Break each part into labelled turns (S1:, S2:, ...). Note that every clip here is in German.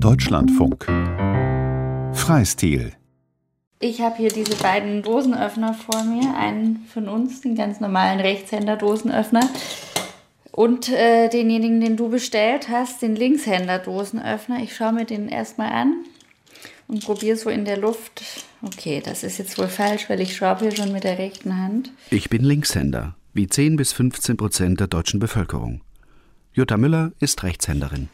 S1: Deutschlandfunk. Freistil.
S2: Ich habe hier diese beiden Dosenöffner vor mir. Einen von uns, den ganz normalen Rechtshänder-Dosenöffner. Und äh, denjenigen, den du bestellt hast, den Linkshänder-Dosenöffner. Ich schaue mir den erstmal an und probiere so in der Luft. Okay, das ist jetzt wohl falsch, weil ich schraube hier schon mit der rechten Hand.
S3: Ich bin Linkshänder, wie 10 bis 15 Prozent der deutschen Bevölkerung. Jutta Müller ist Rechtshänderin.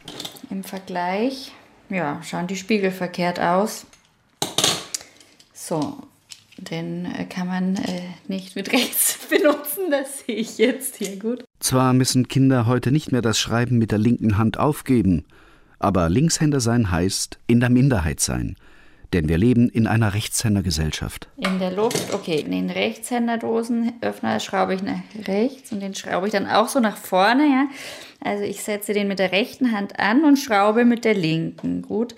S2: Im Vergleich, ja, schauen die Spiegel verkehrt aus. So, den äh, kann man äh, nicht mit rechts benutzen, das sehe ich jetzt hier gut.
S3: Zwar müssen Kinder heute nicht mehr das Schreiben mit der linken Hand aufgeben, aber Linkshänder sein heißt in der Minderheit sein – denn wir leben in einer Rechtshändergesellschaft.
S2: In der Luft, okay, den Rechtshänderdosenöffner schraube ich nach rechts und den schraube ich dann auch so nach vorne, ja. Also ich setze den mit der rechten Hand an und schraube mit der linken. Gut.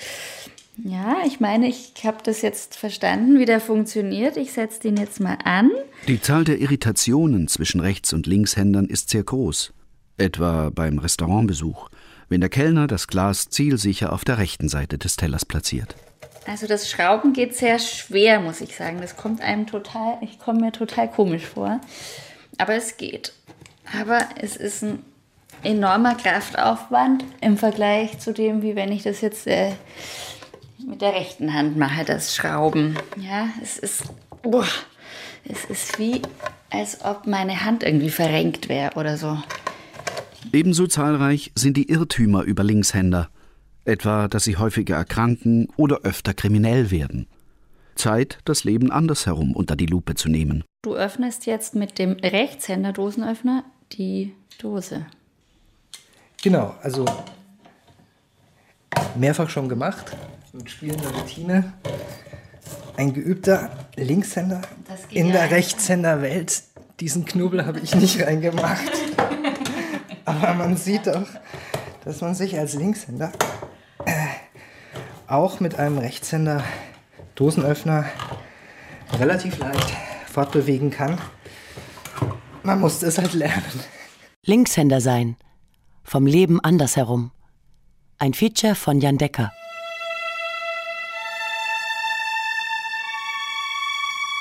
S2: Ja, ich meine, ich habe das jetzt verstanden, wie der funktioniert. Ich setze den jetzt mal an.
S3: Die Zahl der Irritationen zwischen Rechts- und Linkshändern ist sehr groß. Etwa beim Restaurantbesuch, wenn der Kellner das Glas zielsicher auf der rechten Seite des Tellers platziert.
S2: Also das Schrauben geht sehr schwer, muss ich sagen. Das kommt einem total, ich komme mir total komisch vor. Aber es geht. Aber es ist ein enormer Kraftaufwand im Vergleich zu dem, wie wenn ich das jetzt äh, mit der rechten Hand mache, das Schrauben. Ja, es ist, boah, es ist wie, als ob meine Hand irgendwie verrenkt wäre oder so.
S3: Ebenso zahlreich sind die Irrtümer über Linkshänder etwa dass sie häufiger erkranken oder öfter kriminell werden. Zeit, das Leben andersherum unter die Lupe zu nehmen.
S2: Du öffnest jetzt mit dem Rechtshänder-Dosenöffner die Dose.
S4: Genau, also mehrfach schon gemacht, mit spielender Routine. Ein geübter Linkshänder in der Rechtshänderwelt. Diesen Knubbel habe ich nicht reingemacht. Aber man sieht doch, dass man sich als Linkshänder auch mit einem Rechtshänder Dosenöffner relativ leicht fortbewegen kann. Man musste es halt lernen.
S5: Linkshänder sein. Vom Leben andersherum. Ein Feature von Jan Decker.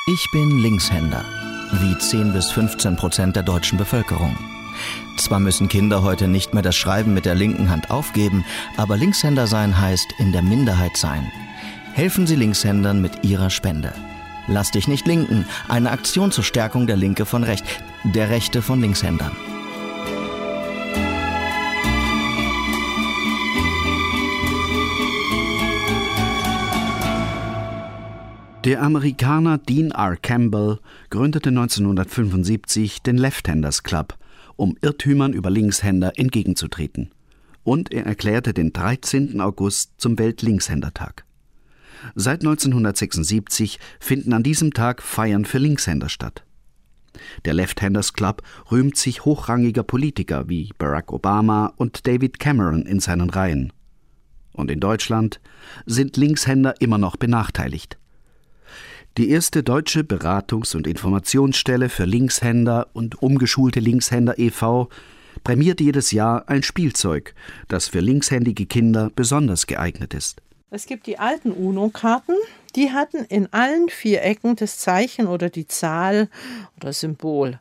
S6: Ich bin Linkshänder, wie 10 bis 15 Prozent der deutschen Bevölkerung. Zwar müssen Kinder heute nicht mehr das Schreiben mit der linken Hand aufgeben, aber Linkshänder sein heißt in der Minderheit sein. Helfen Sie Linkshändern mit Ihrer Spende. Lass dich nicht linken, eine Aktion zur Stärkung der Linke von Recht, der Rechte von Linkshändern.
S3: Der Amerikaner Dean R. Campbell gründete 1975 den Left-Handers Club, um Irrtümern über Linkshänder entgegenzutreten. Und er erklärte den 13. August zum Welt-Linkshändertag. Seit 1976 finden an diesem Tag Feiern für Linkshänder statt. Der Left-Handers Club rühmt sich hochrangiger Politiker wie Barack Obama und David Cameron in seinen Reihen. Und in Deutschland sind Linkshänder immer noch benachteiligt. Die erste deutsche Beratungs- und Informationsstelle für Linkshänder und umgeschulte Linkshänder e.V. prämiert jedes Jahr ein Spielzeug, das für linkshändige Kinder besonders geeignet ist.
S7: Es gibt die alten UNO-Karten, die hatten in allen vier Ecken das Zeichen oder die Zahl oder Symbol.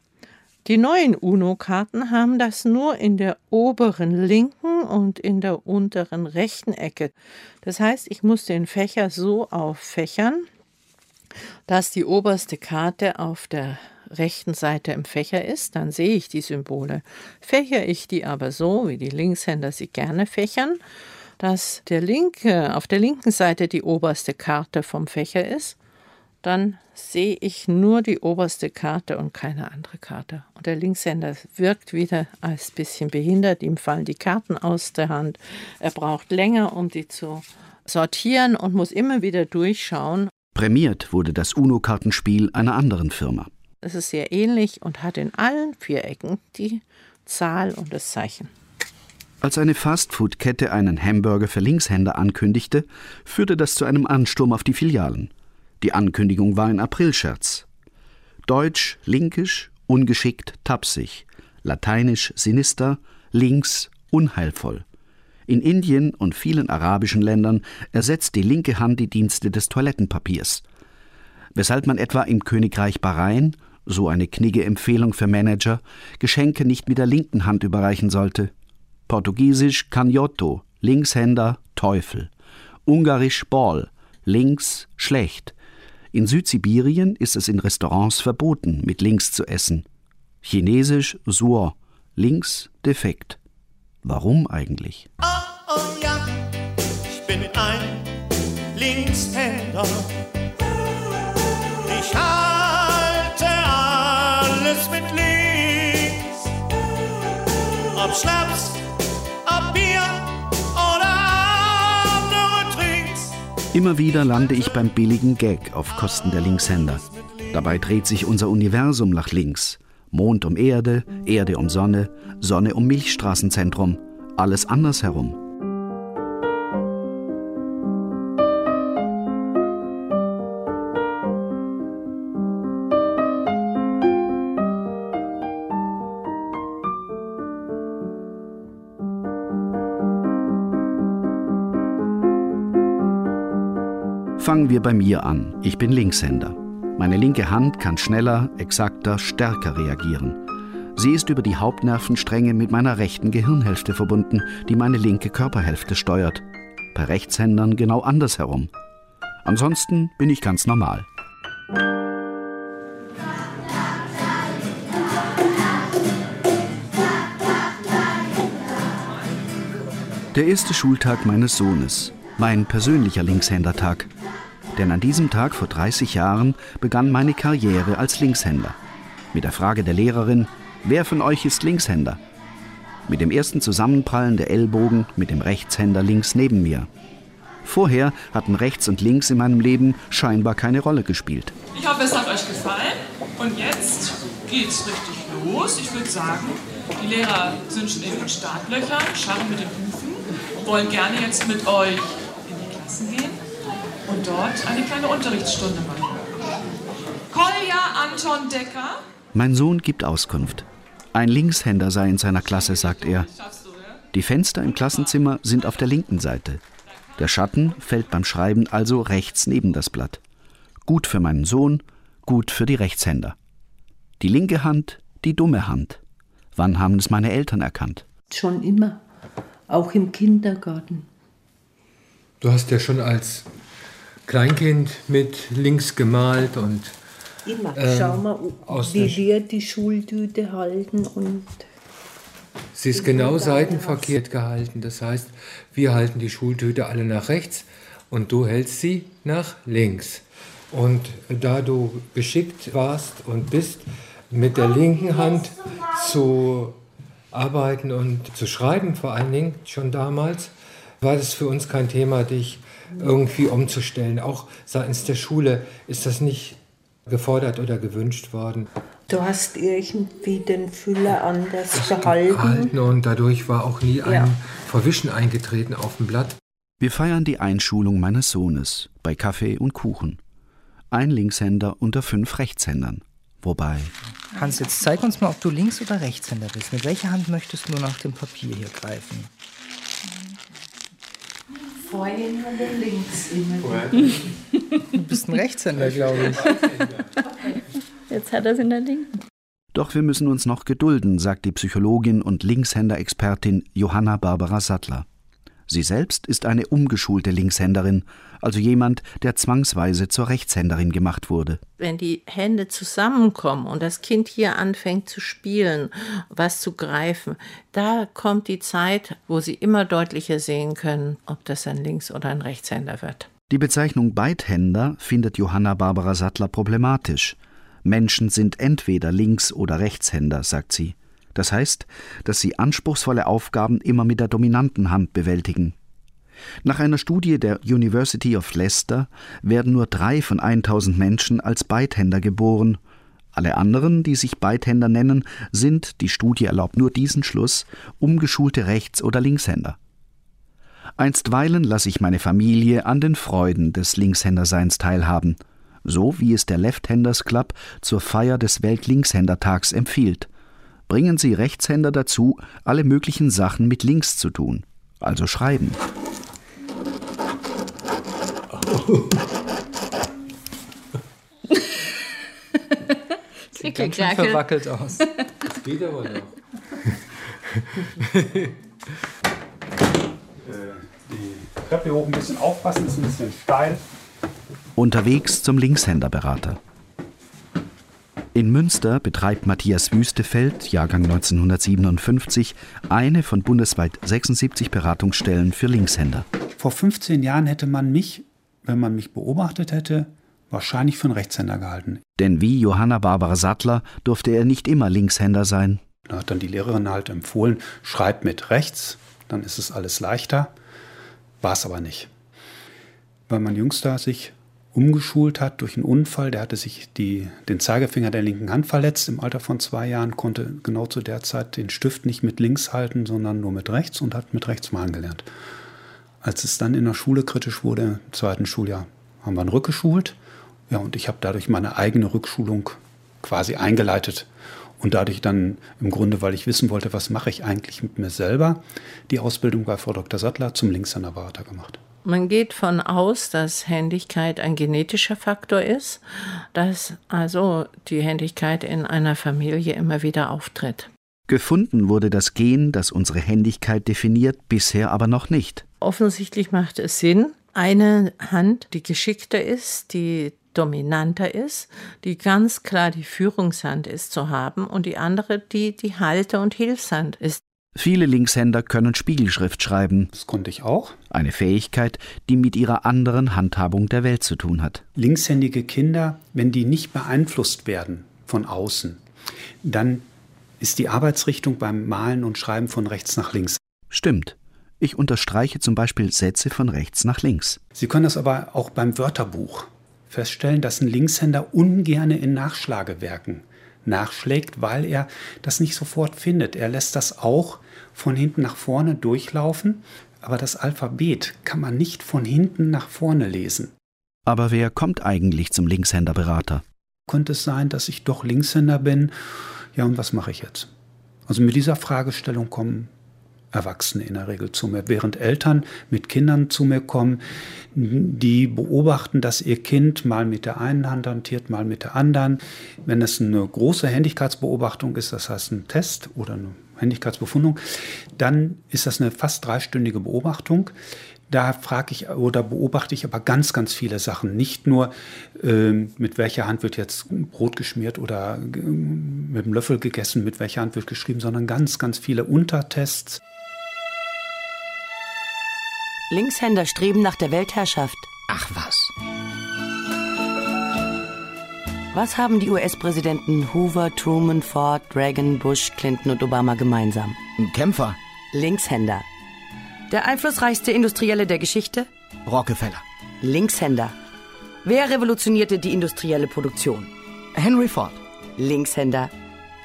S7: Die neuen UNO-Karten haben das nur in der oberen linken und in der unteren rechten Ecke. Das heißt, ich muss den Fächer so auffächern, dass die oberste Karte auf der rechten Seite im Fächer ist, dann sehe ich die Symbole. Fächer ich die aber so, wie die Linkshänder sie gerne fächern, dass der linke, auf der linken Seite die oberste Karte vom Fächer ist, dann sehe ich nur die oberste Karte und keine andere Karte. Und der Linkshänder wirkt wieder als bisschen behindert, ihm fallen die Karten aus der Hand. Er braucht länger, um die zu sortieren und muss immer wieder durchschauen,
S3: Prämiert wurde das UNO-Kartenspiel einer anderen Firma.
S7: Es ist sehr ähnlich und hat in allen vier Ecken die Zahl und das Zeichen.
S3: Als eine Fastfood-Kette einen Hamburger für Linkshänder ankündigte, führte das zu einem Ansturm auf die Filialen. Die Ankündigung war ein Aprilscherz. Deutsch, linkisch, ungeschickt, tapsig. Lateinisch, sinister, links, unheilvoll. In Indien und vielen arabischen Ländern ersetzt die linke Hand die Dienste des Toilettenpapiers. Weshalb man etwa im Königreich Bahrain, so eine knigge Empfehlung für Manager, Geschenke nicht mit der linken Hand überreichen sollte. Portugiesisch Canhoto, Linkshänder, Teufel. Ungarisch Ball, links schlecht. In Südsibirien ist es in Restaurants verboten, mit links zu essen. Chinesisch Suo, links defekt. Warum eigentlich?
S8: Oh, ein Linkshänder. Ich halte alles mit links. Ob Schnaps, ob Bier oder andere Drinks.
S3: Immer wieder lande ich beim billigen Gag auf Kosten der Linkshänder. Dabei dreht sich unser Universum nach links. Mond um Erde, Erde um Sonne, Sonne um Milchstraßenzentrum, alles andersherum. Fangen wir bei mir an. Ich bin Linkshänder. Meine linke Hand kann schneller, exakter, stärker reagieren. Sie ist über die Hauptnervenstränge mit meiner rechten Gehirnhälfte verbunden, die meine linke Körperhälfte steuert. Bei Rechtshändern genau andersherum. Ansonsten bin ich ganz normal. Der erste Schultag meines Sohnes, mein persönlicher Linkshändertag denn an diesem Tag vor 30 Jahren begann meine Karriere als Linkshänder. Mit der Frage der Lehrerin, wer von euch ist Linkshänder? Mit dem ersten Zusammenprallen der Ellbogen mit dem Rechtshänder links neben mir. Vorher hatten rechts und links in meinem Leben scheinbar keine Rolle gespielt.
S9: Ich hoffe, es hat euch gefallen. Und jetzt geht's richtig los. Ich würde sagen, die Lehrer sind schon in den Startlöchern, scharren mit den Hufen, wollen gerne jetzt mit euch in die Klassen gehen und dort eine kleine Unterrichtsstunde machen. Kolja Anton Decker.
S3: Mein Sohn gibt Auskunft. Ein Linkshänder sei in seiner Klasse, sagt er. Die Fenster im Klassenzimmer sind auf der linken Seite. Der Schatten fällt beim Schreiben also rechts neben das Blatt. Gut für meinen Sohn, gut für die Rechtshänder. Die linke Hand, die dumme Hand. Wann haben es meine Eltern erkannt?
S10: Schon immer, auch im Kindergarten.
S11: Du hast ja schon als Kleinkind mit links gemalt und.
S10: Immer. Ähm, Schau mal, wie wir die Schultüte halten und.
S11: Sie ist genau seitenverkehrt gehalten. Das heißt, wir halten die Schultüte alle nach rechts und du hältst sie nach links. Und da du geschickt warst und bist, mit der linken Hand zu arbeiten und zu schreiben, vor allen Dingen schon damals, war das für uns kein Thema, dich irgendwie umzustellen. Auch seitens der Schule ist das nicht gefordert oder gewünscht worden.
S10: Du hast irgendwie den Füller anders gehalten. gehalten.
S11: Und dadurch war auch nie ein ja. Verwischen eingetreten auf dem Blatt.
S3: Wir feiern die Einschulung meines Sohnes bei Kaffee und Kuchen. Ein Linkshänder unter fünf Rechtshändern. Wobei.
S4: Hans, jetzt zeig uns mal, ob du Links- oder Rechtshänder bist. Mit welcher Hand möchtest du nach dem Papier hier greifen?
S10: Vorhin oder links immer.
S4: Du bist ein Rechtshänder, glaube ich.
S2: Jetzt hat er es in der linken.
S3: Doch wir müssen uns noch gedulden, sagt die Psychologin und Linkshänder-Expertin Johanna Barbara Sattler. Sie selbst ist eine umgeschulte Linkshänderin, also jemand, der zwangsweise zur Rechtshänderin gemacht wurde.
S7: Wenn die Hände zusammenkommen und das Kind hier anfängt zu spielen, was zu greifen, da kommt die Zeit, wo sie immer deutlicher sehen können, ob das ein Links- oder ein Rechtshänder wird.
S3: Die Bezeichnung Beidhänder findet Johanna Barbara Sattler problematisch. Menschen sind entweder Links- oder Rechtshänder, sagt sie. Das heißt, dass sie anspruchsvolle Aufgaben immer mit der dominanten Hand bewältigen. Nach einer Studie der University of Leicester werden nur drei von 1000 Menschen als Beidhänder geboren. Alle anderen, die sich Beidhänder nennen, sind, die Studie erlaubt nur diesen Schluss, umgeschulte Rechts- oder Linkshänder. Einstweilen lasse ich meine Familie an den Freuden des Linkshänderseins teilhaben, so wie es der Left Handers Club zur Feier des Weltlinkshändertags empfiehlt bringen sie Rechtshänder dazu, alle möglichen Sachen mit links zu tun. also schreiben.
S4: Sieht ganz schön verwackelt aus.
S11: Geht aber noch.
S12: die Treppe hoch ein bisschen aufpassen, ist ein bisschen steil.
S3: Unterwegs zum Linkshänderberater. In Münster betreibt Matthias Wüstefeld, Jahrgang 1957, eine von bundesweit 76 Beratungsstellen für Linkshänder.
S12: Vor 15 Jahren hätte man mich, wenn man mich beobachtet hätte, wahrscheinlich für einen Rechtshänder gehalten.
S3: Denn wie Johanna Barbara Sattler durfte er nicht immer Linkshänder sein.
S12: Da hat dann die Lehrerin halt empfohlen, schreib mit rechts, dann ist es alles leichter. War es aber nicht. Weil mein Jüngster sich umgeschult hat durch einen Unfall. Der hatte sich die, den Zeigefinger der linken Hand verletzt im Alter von zwei Jahren, konnte genau zu der Zeit den Stift nicht mit links halten, sondern nur mit rechts und hat mit rechts malen gelernt. Als es dann in der Schule kritisch wurde, im zweiten Schuljahr, haben wir ihn rückgeschult. Ja, und ich habe dadurch meine eigene Rückschulung quasi eingeleitet und dadurch dann im Grunde, weil ich wissen wollte, was mache ich eigentlich mit mir selber, die Ausbildung bei Frau Dr. Sattler zum Linkshänderberater gemacht.
S7: Man geht von aus, dass Händigkeit ein genetischer Faktor ist, dass also die Händigkeit in einer Familie immer wieder auftritt.
S3: Gefunden wurde das Gen, das unsere Händigkeit definiert, bisher aber noch nicht.
S7: Offensichtlich macht es Sinn, eine Hand, die geschickter ist, die dominanter ist, die ganz klar die Führungshand ist, zu haben und die andere, die die Halter- und Hilfshand ist.
S3: Viele Linkshänder können Spiegelschrift schreiben.
S12: Das konnte ich auch.
S3: Eine Fähigkeit, die mit ihrer anderen Handhabung der Welt zu tun hat.
S12: Linkshändige Kinder, wenn die nicht beeinflusst werden von außen, dann ist die Arbeitsrichtung beim Malen und Schreiben von rechts nach links.
S3: Stimmt. Ich unterstreiche zum Beispiel Sätze von rechts nach links.
S12: Sie können das aber auch beim Wörterbuch feststellen, dass ein Linkshänder ungerne in Nachschlagewerken nachschlägt, weil er das nicht sofort findet. Er lässt das auch von hinten nach vorne durchlaufen, aber das Alphabet kann man nicht von hinten nach vorne lesen.
S3: Aber wer kommt eigentlich zum Linkshänderberater?
S12: Könnte es sein, dass ich doch Linkshänder bin? Ja, und was mache ich jetzt? Also mit dieser Fragestellung kommen Erwachsene in der Regel zu mir, während Eltern mit Kindern zu mir kommen, die beobachten, dass ihr Kind mal mit der einen Hand hantiert, mal mit der anderen. Wenn es eine große Händigkeitsbeobachtung ist, das heißt ein Test oder eine Händigkeitsbefundung, dann ist das eine fast dreistündige Beobachtung. Da frage ich oder beobachte ich aber ganz, ganz viele Sachen. Nicht nur, äh, mit welcher Hand wird jetzt Brot geschmiert oder mit dem Löffel gegessen, mit welcher Hand wird geschrieben, sondern ganz, ganz viele Untertests.
S5: Linkshänder streben nach der Weltherrschaft.
S6: Ach was.
S5: Was haben die US-Präsidenten Hoover, Truman, Ford, Reagan, Bush, Clinton und Obama gemeinsam?
S6: Kämpfer.
S5: Linkshänder. Der einflussreichste Industrielle der Geschichte?
S6: Rockefeller.
S5: Linkshänder. Wer revolutionierte die industrielle Produktion?
S6: Henry Ford.
S5: Linkshänder.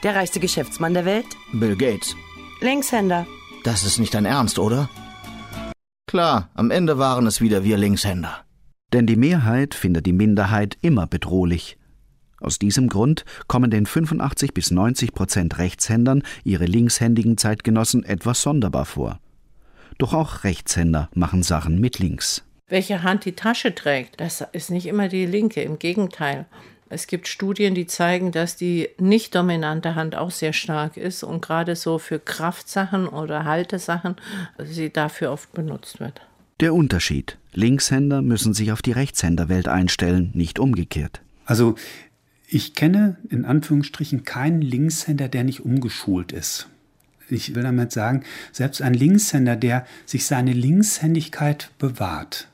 S5: Der reichste Geschäftsmann der Welt?
S6: Bill Gates.
S5: Linkshänder.
S6: Das ist nicht dein Ernst, oder? Klar, am Ende waren es wieder wir Linkshänder.
S3: Denn die Mehrheit findet die Minderheit immer bedrohlich. Aus diesem Grund kommen den 85 bis 90 Prozent Rechtshändern ihre linkshändigen Zeitgenossen etwas sonderbar vor. Doch auch Rechtshänder machen Sachen mit links.
S7: Welche Hand die Tasche trägt, das ist nicht immer die linke, im Gegenteil. Es gibt Studien, die zeigen, dass die nicht dominante Hand auch sehr stark ist und gerade so für Kraftsachen oder Haltesachen sie dafür oft benutzt wird.
S3: Der Unterschied. Linkshänder müssen sich auf die Rechtshänderwelt einstellen, nicht umgekehrt.
S12: Also ich kenne in Anführungsstrichen keinen Linkshänder, der nicht umgeschult ist. Ich will damit sagen, selbst ein Linkshänder, der sich seine Linkshändigkeit bewahrt,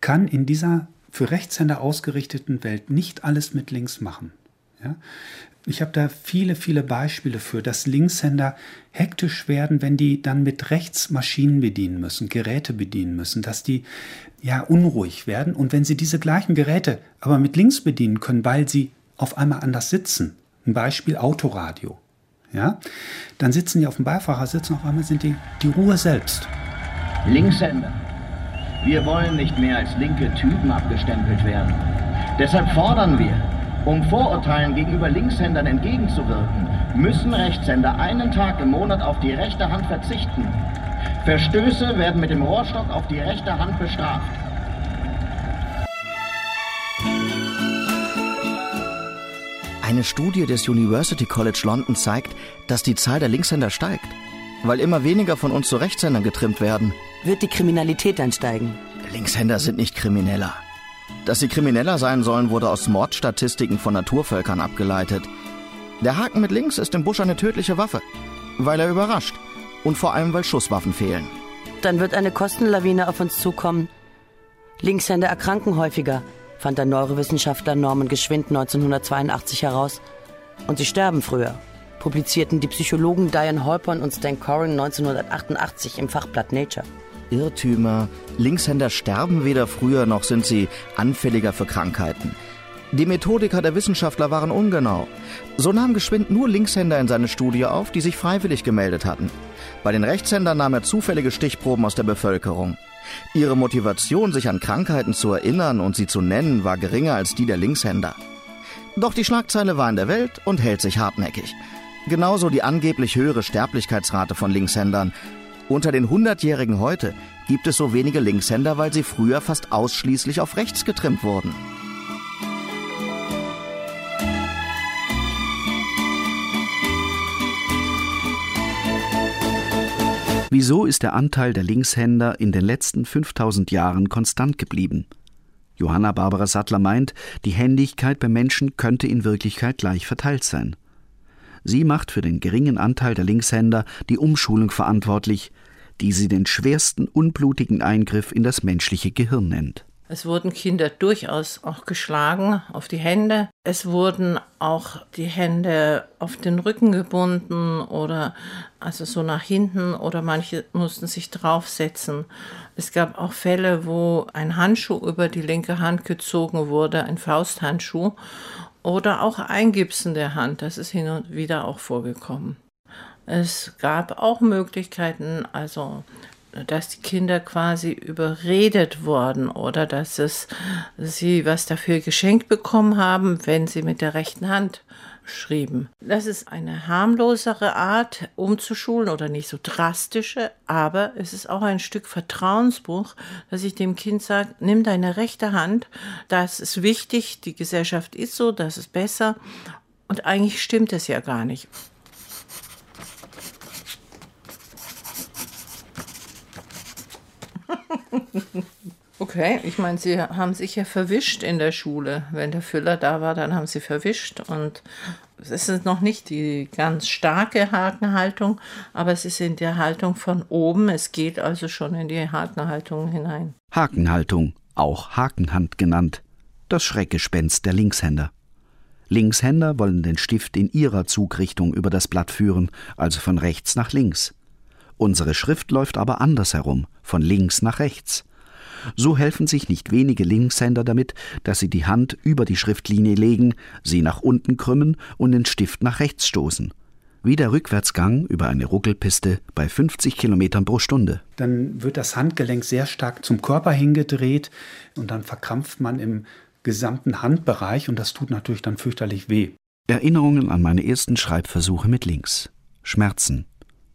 S12: kann in dieser für Rechtshänder ausgerichteten Welt nicht alles mit links machen. Ja? Ich habe da viele, viele Beispiele für, dass Linkshänder hektisch werden, wenn die dann mit rechts Maschinen bedienen müssen, Geräte bedienen müssen, dass die ja unruhig werden. Und wenn sie diese gleichen Geräte aber mit links bedienen können, weil sie auf einmal anders sitzen, ein Beispiel Autoradio, ja, dann sitzen die auf dem Beifahrersitz und auf einmal sind die die Ruhe selbst.
S13: Linkshänder. Wir wollen nicht mehr als linke Typen abgestempelt werden. Deshalb fordern wir, um Vorurteilen gegenüber Linkshändern entgegenzuwirken, müssen Rechtshänder einen Tag im Monat auf die rechte Hand verzichten. Verstöße werden mit dem Rohrstock auf die rechte Hand bestraft.
S6: Eine Studie des University College London zeigt, dass die Zahl der Linkshänder steigt, weil immer weniger von uns zu Rechtshändern getrimmt werden.
S5: Wird die Kriminalität dann steigen?
S6: Linkshänder sind nicht Krimineller. Dass sie Krimineller sein sollen, wurde aus Mordstatistiken von Naturvölkern abgeleitet. Der Haken mit links ist im Busch eine tödliche Waffe, weil er überrascht und vor allem, weil Schusswaffen fehlen.
S5: Dann wird eine Kostenlawine auf uns zukommen. Linkshänder erkranken häufiger, fand der Neurowissenschaftler Norman Geschwind 1982 heraus. Und sie sterben früher, publizierten die Psychologen Diane Holpern und Stan Coring 1988 im Fachblatt Nature.
S6: Irrtümer. Linkshänder sterben weder früher noch sind sie anfälliger für Krankheiten. Die Methodiker der Wissenschaftler waren ungenau. So nahm Geschwind nur Linkshänder in seine Studie auf, die sich freiwillig gemeldet hatten. Bei den Rechtshändern nahm er zufällige Stichproben aus der Bevölkerung. Ihre Motivation, sich an Krankheiten zu erinnern und sie zu nennen, war geringer als die der Linkshänder. Doch die Schlagzeile war in der Welt und hält sich hartnäckig. Genauso die angeblich höhere Sterblichkeitsrate von Linkshändern. Unter den 100-Jährigen heute gibt es so wenige Linkshänder, weil sie früher fast ausschließlich auf rechts getrimmt wurden.
S3: Wieso ist der Anteil der Linkshänder in den letzten 5000 Jahren konstant geblieben? Johanna Barbara Sattler meint, die Händigkeit bei Menschen könnte in Wirklichkeit gleich verteilt sein. Sie macht für den geringen Anteil der Linkshänder die Umschulung verantwortlich, die sie den schwersten unblutigen Eingriff in das menschliche Gehirn nennt.
S7: Es wurden Kinder durchaus auch geschlagen auf die Hände. Es wurden auch die Hände auf den Rücken gebunden oder also so nach hinten oder manche mussten sich draufsetzen. Es gab auch Fälle, wo ein Handschuh über die linke Hand gezogen wurde, ein Fausthandschuh oder auch Eingipsen der Hand. Das ist hin und wieder auch vorgekommen. Es gab auch Möglichkeiten, also dass die Kinder quasi überredet wurden oder dass es, sie was dafür geschenkt bekommen haben, wenn sie mit der rechten Hand schrieben. Das ist eine harmlosere Art, umzuschulen oder nicht so drastische, aber es ist auch ein Stück Vertrauensbuch, dass ich dem Kind sage, nimm deine rechte Hand, das ist wichtig, die Gesellschaft ist so, das ist besser und eigentlich stimmt es ja gar nicht. Okay, ich meine, Sie haben sich ja verwischt in der Schule. Wenn der Füller da war, dann haben Sie verwischt. Und es ist noch nicht die ganz starke Hakenhaltung, aber es ist in der Haltung von oben. Es geht also schon in die Hakenhaltung hinein.
S3: Hakenhaltung, auch Hakenhand genannt. Das Schreckgespenst der Linkshänder. Linkshänder wollen den Stift in ihrer Zugrichtung über das Blatt führen, also von rechts nach links. Unsere Schrift läuft aber andersherum, von links nach rechts. So helfen sich nicht wenige Linkshänder damit, dass sie die Hand über die Schriftlinie legen, sie nach unten krümmen und den Stift nach rechts stoßen. Wie der Rückwärtsgang über eine Ruckelpiste bei 50 Kilometern pro Stunde.
S12: Dann wird das Handgelenk sehr stark zum Körper hingedreht und dann verkrampft man im gesamten Handbereich und das tut natürlich dann fürchterlich weh.
S3: Erinnerungen an meine ersten Schreibversuche mit links. Schmerzen.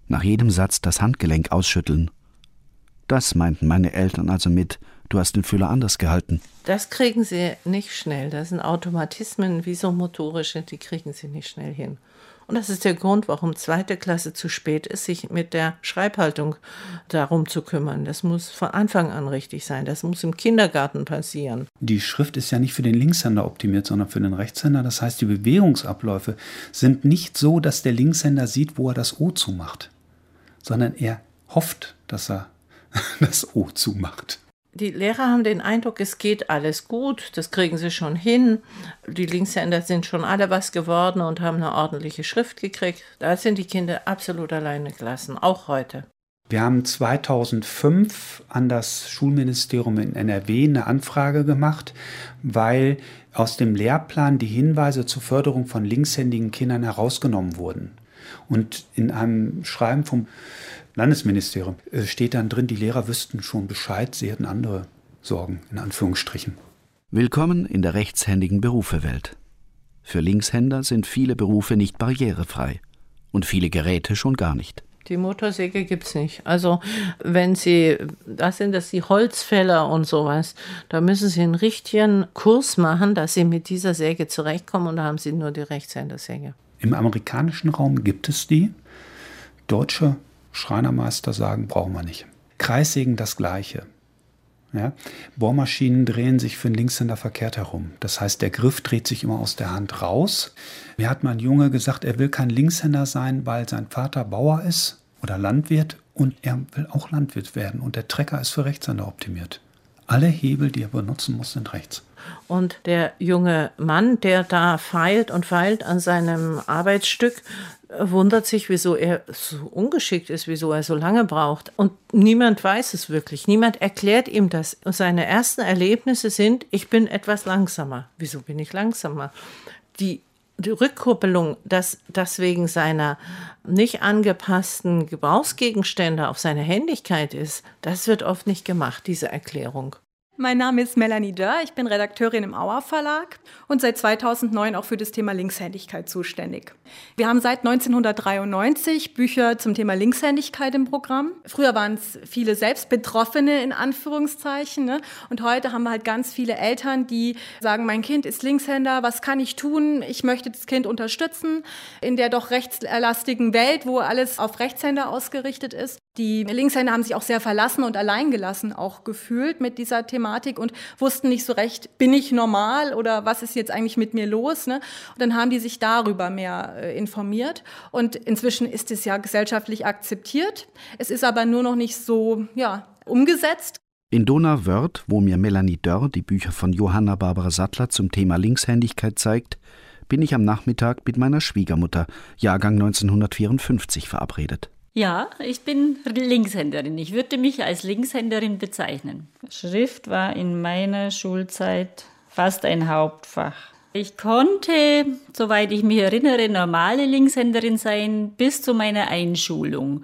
S3: Nach jedem Satz das Handgelenk ausschütteln das meinten meine Eltern also mit, du hast den Füller anders gehalten.
S7: Das kriegen sie nicht schnell. Das sind Automatismen, wie so motorische, die kriegen sie nicht schnell hin. Und das ist der Grund, warum zweite Klasse zu spät ist, sich mit der Schreibhaltung darum zu kümmern. Das muss von Anfang an richtig sein. Das muss im Kindergarten passieren.
S12: Die Schrift ist ja nicht für den Linkshänder optimiert, sondern für den Rechtshänder. Das heißt, die Bewegungsabläufe sind nicht so, dass der Linkshänder sieht, wo er das O zumacht, sondern er hofft, dass er das O zumacht.
S7: Die Lehrer haben den Eindruck, es geht alles gut, das kriegen sie schon hin. Die Linkshänder sind schon alle was geworden und haben eine ordentliche Schrift gekriegt. Da sind die Kinder absolut alleine gelassen, auch heute.
S12: Wir haben 2005 an das Schulministerium in NRW eine Anfrage gemacht, weil aus dem Lehrplan die Hinweise zur Förderung von linkshändigen Kindern herausgenommen wurden. Und in einem Schreiben vom Landesministerium äh, steht dann drin, die Lehrer wüssten schon Bescheid, sie hätten andere Sorgen, in Anführungsstrichen.
S3: Willkommen in der rechtshändigen Berufewelt. Für Linkshänder sind viele Berufe nicht barrierefrei und viele Geräte schon gar nicht.
S7: Die Motorsäge gibt es nicht. Also wenn Sie, das sind das die Holzfäller und sowas, da müssen Sie einen richtigen Kurs machen, dass Sie mit dieser Säge zurechtkommen und da haben Sie nur die Rechtshändersäge.
S12: Im amerikanischen Raum gibt es die. Deutsche Schreinermeister sagen, brauchen wir nicht. Kreissägen das gleiche. Ja? Bohrmaschinen drehen sich für den Linkshänder verkehrt herum. Das heißt, der Griff dreht sich immer aus der Hand raus. Mir hat mein Junge gesagt, er will kein Linkshänder sein, weil sein Vater Bauer ist oder Landwirt und er will auch Landwirt werden. Und der Trecker ist für Rechtshänder optimiert. Alle Hebel, die er benutzen muss, sind rechts.
S7: Und der junge Mann, der da feilt und feilt an seinem Arbeitsstück, wundert sich, wieso er so ungeschickt ist, wieso er so lange braucht. Und niemand weiß es wirklich. Niemand erklärt ihm das. Seine ersten Erlebnisse sind, ich bin etwas langsamer. Wieso bin ich langsamer? Die, die Rückkuppelung, dass das wegen seiner nicht angepassten Gebrauchsgegenstände auf seine Händigkeit ist, das wird oft nicht gemacht, diese Erklärung.
S14: Mein Name ist Melanie Dörr, ich bin Redakteurin im Auer Verlag und seit 2009 auch für das Thema Linkshändigkeit zuständig. Wir haben seit 1993 Bücher zum Thema Linkshändigkeit im Programm. Früher waren es viele Selbstbetroffene in Anführungszeichen ne? und heute haben wir halt ganz viele Eltern, die sagen, mein Kind ist Linkshänder, was kann ich tun? Ich möchte das Kind unterstützen in der doch rechtslastigen Welt, wo alles auf Rechtshänder ausgerichtet ist. Die Linkshänder haben sich auch sehr verlassen und alleingelassen auch gefühlt mit dieser Thematik und wussten nicht so recht, bin ich normal oder was ist jetzt eigentlich mit mir los? Ne? Und dann haben die sich darüber mehr äh, informiert und inzwischen ist es ja gesellschaftlich akzeptiert. Es ist aber nur noch nicht so ja, umgesetzt.
S3: In Donauwörth, wo mir Melanie Dörr die Bücher von Johanna Barbara Sattler zum Thema Linkshändigkeit zeigt, bin ich am Nachmittag mit meiner Schwiegermutter, Jahrgang 1954, verabredet.
S15: Ja, ich bin Linkshänderin. Ich würde mich als Linkshänderin bezeichnen. Schrift war in meiner Schulzeit fast ein Hauptfach. Ich konnte, soweit ich mich erinnere, normale Linkshänderin sein bis zu meiner Einschulung.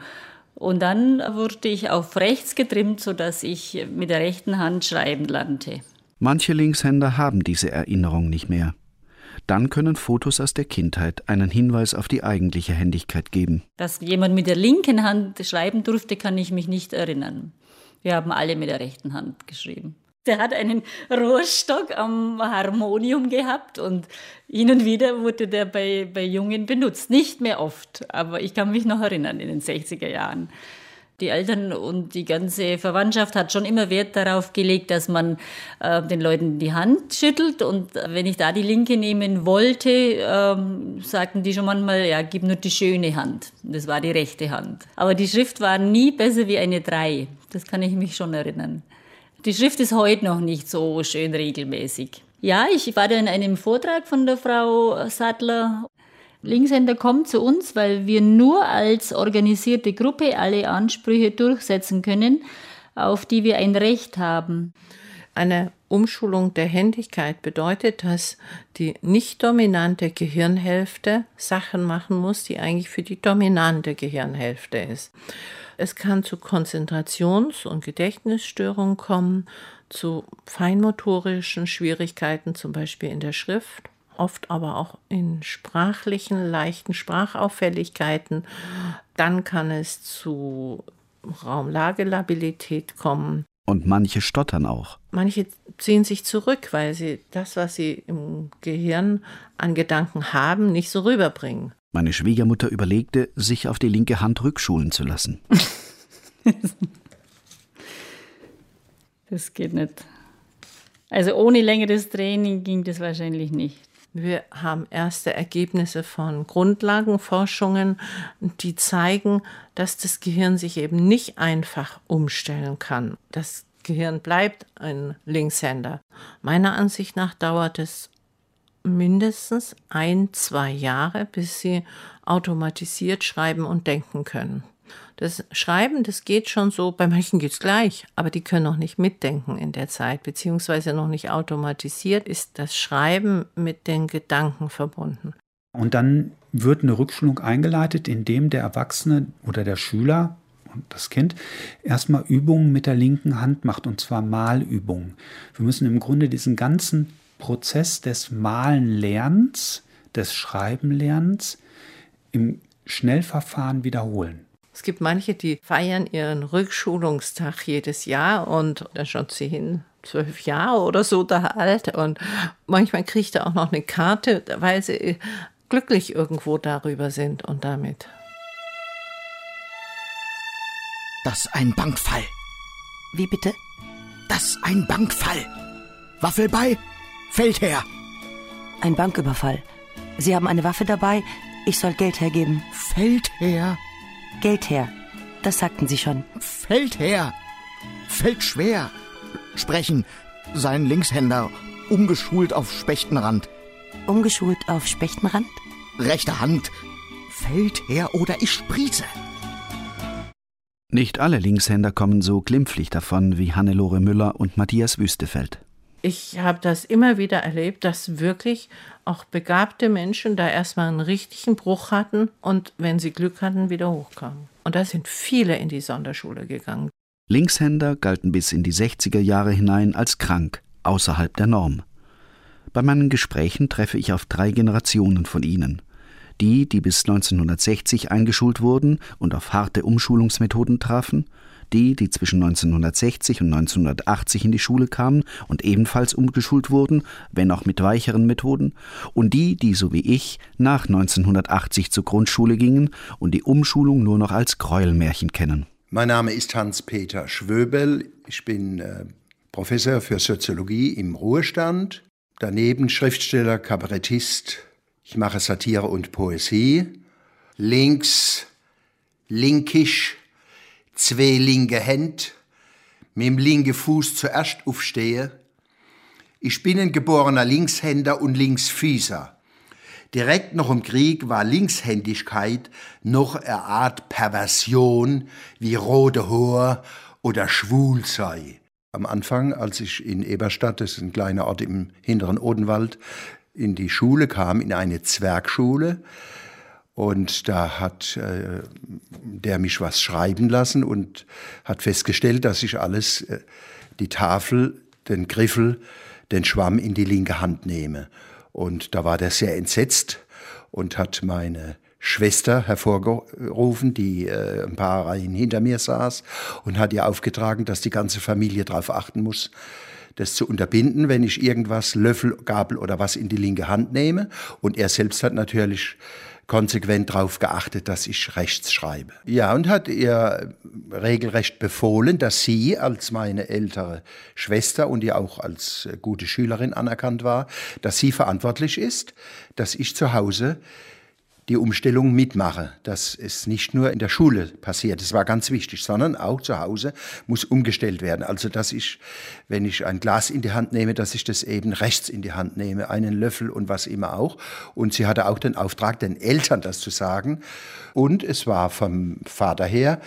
S15: Und dann wurde ich auf rechts getrimmt, sodass ich mit der rechten Hand schreiben lernte.
S3: Manche Linkshänder haben diese Erinnerung nicht mehr. Dann können Fotos aus der Kindheit einen Hinweis auf die eigentliche Händigkeit geben.
S15: Dass jemand mit der linken Hand schreiben durfte, kann ich mich nicht erinnern. Wir haben alle mit der rechten Hand geschrieben. Der hat einen Rohrstock am Harmonium gehabt und hin und wieder wurde der bei, bei Jungen benutzt. Nicht mehr oft, aber ich kann mich noch erinnern in den 60er Jahren die Eltern und die ganze Verwandtschaft hat schon immer Wert darauf gelegt, dass man äh, den Leuten die Hand schüttelt. Und wenn ich da die linke nehmen wollte, ähm, sagten die schon manchmal, ja, gib nur die schöne Hand. Das war die rechte Hand. Aber die Schrift war nie besser wie eine Drei. Das kann ich mich schon erinnern. Die Schrift ist heute noch nicht so schön regelmäßig. Ja, ich war da in einem Vortrag von der Frau Sattler Linkshänder kommen zu uns, weil wir nur als organisierte Gruppe alle Ansprüche durchsetzen können, auf die wir ein Recht haben.
S7: Eine Umschulung der Händigkeit bedeutet, dass die nicht dominante Gehirnhälfte Sachen machen muss, die eigentlich für die dominante Gehirnhälfte ist. Es kann zu Konzentrations- und Gedächtnisstörungen kommen, zu feinmotorischen Schwierigkeiten, zum Beispiel in der Schrift oft aber auch in sprachlichen, leichten Sprachauffälligkeiten. Dann kann es zu Raumlagelabilität kommen.
S3: Und manche stottern auch.
S7: Manche ziehen sich zurück, weil sie das, was sie im Gehirn an Gedanken haben, nicht so rüberbringen.
S3: Meine Schwiegermutter überlegte, sich auf die linke Hand rückschulen zu lassen.
S15: das geht nicht. Also ohne längeres Training ging das wahrscheinlich nicht.
S7: Wir haben erste Ergebnisse von Grundlagenforschungen, die zeigen, dass das Gehirn sich eben nicht einfach umstellen kann. Das Gehirn bleibt ein Linkshänder. Meiner Ansicht nach dauert es mindestens ein, zwei Jahre, bis sie automatisiert schreiben und denken können. Das Schreiben, das geht schon so, bei manchen geht es gleich, aber die können noch nicht mitdenken in der Zeit, beziehungsweise noch nicht automatisiert ist das Schreiben mit den Gedanken verbunden.
S12: Und dann wird eine Rückschulung eingeleitet, indem der Erwachsene oder der Schüler und das Kind erstmal Übungen mit der linken Hand macht, und zwar Malübungen. Wir müssen im Grunde diesen ganzen Prozess des Malenlernens, des Schreibenlernens im Schnellverfahren wiederholen.
S7: Es gibt manche, die feiern ihren Rückschulungstag jedes Jahr und dann schon zehn, zwölf Jahre oder so da alt. Und manchmal kriegt er auch noch eine Karte, weil sie glücklich irgendwo darüber sind und damit.
S6: Das ein Bankfall.
S5: Wie bitte?
S6: Das ein Bankfall. Waffe bei, Feldherr.
S5: Ein Banküberfall. Sie haben eine Waffe dabei, ich soll Geld hergeben.
S6: Feldherr.
S5: Geld her. Das sagten Sie schon.
S6: Feldherr. Feldschwer. Sprechen. Sein Linkshänder. Umgeschult auf Spechtenrand.
S5: Umgeschult auf Spechtenrand?
S6: Rechte Hand. Feldherr oder ich sprieße.
S3: Nicht alle Linkshänder kommen so glimpflich davon wie Hannelore Müller und Matthias Wüstefeld.
S7: Ich habe das immer wieder erlebt, dass wirklich auch begabte Menschen da erstmal einen richtigen Bruch hatten und wenn sie Glück hatten, wieder hochkamen. Und da sind viele in die Sonderschule gegangen.
S3: Linkshänder galten bis in die 60er Jahre hinein als krank, außerhalb der Norm. Bei meinen Gesprächen treffe ich auf drei Generationen von ihnen – die, die bis 1960 eingeschult wurden und auf harte Umschulungsmethoden trafen, die, die zwischen 1960 und 1980 in die Schule kamen und ebenfalls umgeschult wurden, wenn auch mit weicheren Methoden, und die, die so wie ich nach 1980 zur Grundschule gingen und die Umschulung nur noch als Gräuelmärchen kennen.
S16: Mein Name ist Hans-Peter Schwöbel. Ich bin äh, Professor für Soziologie im Ruhestand, daneben Schriftsteller, Kabarettist, ich mache Satire und Poesie. Links, linkisch, zwei linke Hände, mit dem linken Fuß zuerst aufstehe. Ich bin ein geborener Linkshänder und Linksfüßer. Direkt noch im Krieg war Linkshändigkeit noch eine Art Perversion wie rote Haar oder schwul sei. Am Anfang, als ich in Eberstadt, das ist ein kleiner Ort im hinteren Odenwald, in die Schule kam, in eine Zwergschule. Und da hat äh, der mich was schreiben lassen und hat festgestellt, dass ich alles, äh, die Tafel, den Griffel, den Schwamm in die linke Hand nehme. Und da war der sehr entsetzt und hat meine Schwester hervorgerufen, die äh, ein paar Reihen hinter mir saß und hat ihr aufgetragen, dass die ganze Familie darauf achten muss, das zu unterbinden, wenn ich irgendwas, Löffel, Gabel oder was in die linke Hand nehme. Und er selbst hat natürlich konsequent darauf geachtet, dass ich rechts schreibe. Ja, und hat ihr regelrecht befohlen, dass sie als meine ältere Schwester und die auch als gute Schülerin anerkannt war, dass sie verantwortlich ist, dass ich zu Hause die Umstellung mitmache, dass es nicht nur in der Schule passiert, das war ganz wichtig, sondern auch zu Hause muss umgestellt werden. Also dass ich, wenn ich ein Glas in die Hand nehme, dass ich das eben rechts in die Hand nehme, einen Löffel und was immer auch. Und sie hatte auch den Auftrag, den Eltern das zu sagen. Und es war vom Vater her,